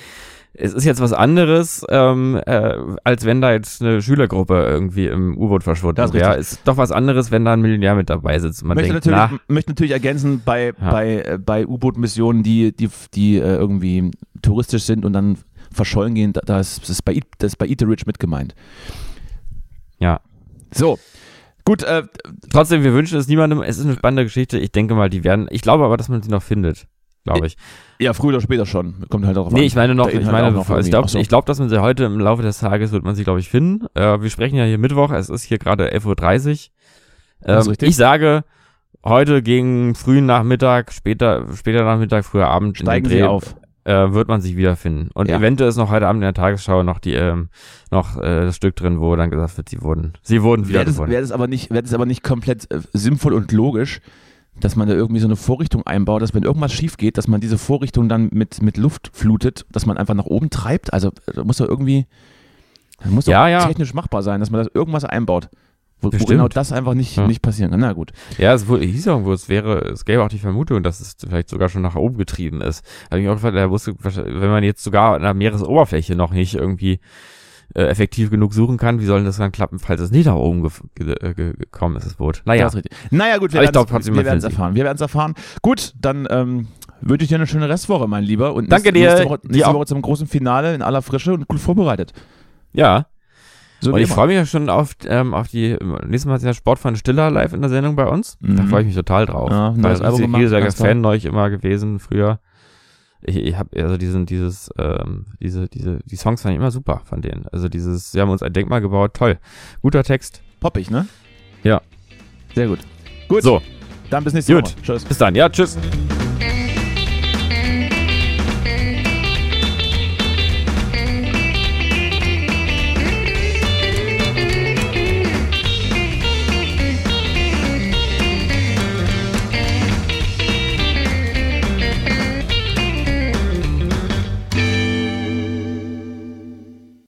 Es ist jetzt was anderes, ähm, äh, als wenn da jetzt eine Schülergruppe irgendwie im U-Boot verschwunden Das ist wäre. richtig. Es ist doch was anderes, wenn da ein Millionär mit dabei sitzt. Man möchte, denkt, natürlich, na, möchte natürlich ergänzen, bei, Ja. bei, äh, bei U-Boot-Missionen, die, die, die äh, irgendwie touristisch sind und dann verschollen gehen, da, da ist, das ist bei, das ist bei Eat the Rich mit gemeint. ja. So, gut, äh, Trotzdem, wir wünschen es niemandem. Es ist eine spannende Geschichte. Ich denke mal, die werden, ich glaube aber, dass man sie noch findet. Glaube ich. ja, früher oder später schon. Kommt halt auch Nee, ich meine noch, ich Inhalt meine, noch also ich glaube, so. ich glaub, dass man sie heute im Laufe des Tages wird man sie, glaube ich, finden. Äh, wir sprechen ja hier Mittwoch, es ist hier gerade 11.30 Uhr. Ähm, ich sage, heute gegen frühen Nachmittag, später, später Nachmittag, früher Abend in Steigen dem sie Dreh, auf. Äh, wird man sich wiederfinden. Und Ja. eventuell ist noch heute Abend in der Tagesschau noch die, ähm, noch äh, das Stück drin, wo dann gesagt wird, sie wurden, sie wurden Wäre das, wiedergefunden. wär das aber nicht, wäre das aber nicht komplett äh, sinnvoll und logisch, dass man da irgendwie so eine Vorrichtung einbaut, dass wenn irgendwas schief geht, dass man diese Vorrichtung dann mit, mit Luft flutet, dass man einfach nach oben treibt. Also da muss doch irgendwie, das muss doch Ja, ja. technisch machbar sein, dass man da irgendwas einbaut. Wo, wo genau das einfach nicht, Ja. nicht passieren kann. Na gut. Ja, es wurde, hieß irgendwo, es wäre, es gäbe auch die Vermutung, dass es vielleicht sogar schon nach oben getrieben ist. Habe ich auch gefragt, wenn man jetzt sogar an der Meeresoberfläche noch nicht irgendwie äh, effektiv genug suchen kann, wie soll denn das dann klappen, falls es nicht nach oben ge ge ge gekommen ist, das Boot? Naja, Das ist richtig. Naja, gut, wir ich werden es erfahren. Wir werden es erfahren. Gut, dann ähm, wünsche ich dir eine schöne Restwoche, mein Lieber. Und Danke nächste, dir. Nächste Woche, nächste. Woche zum großen Finale in aller Frische und gut vorbereitet. ja. So Und ich freue mich ja schon auf, ähm, auf die, nächstes Mal ist ja Sport von Stiller live in der Sendung bei uns. Da Mhm. freue ich mich total drauf. Ja, neues ich Album bin gemacht, riesiger. Fan neulich immer gewesen früher. Ich, ich habe also diesen, dieses, ähm, diese, diese, die Songs fand ich immer super von denen. Also dieses, sie haben uns ein Denkmal gebaut, toll. Guter Text. Poppig, ne? Ja. Sehr gut. Gut, So, dann bis nächste Gut. Woche. Tschüss. bis dann. Ja, tschüss.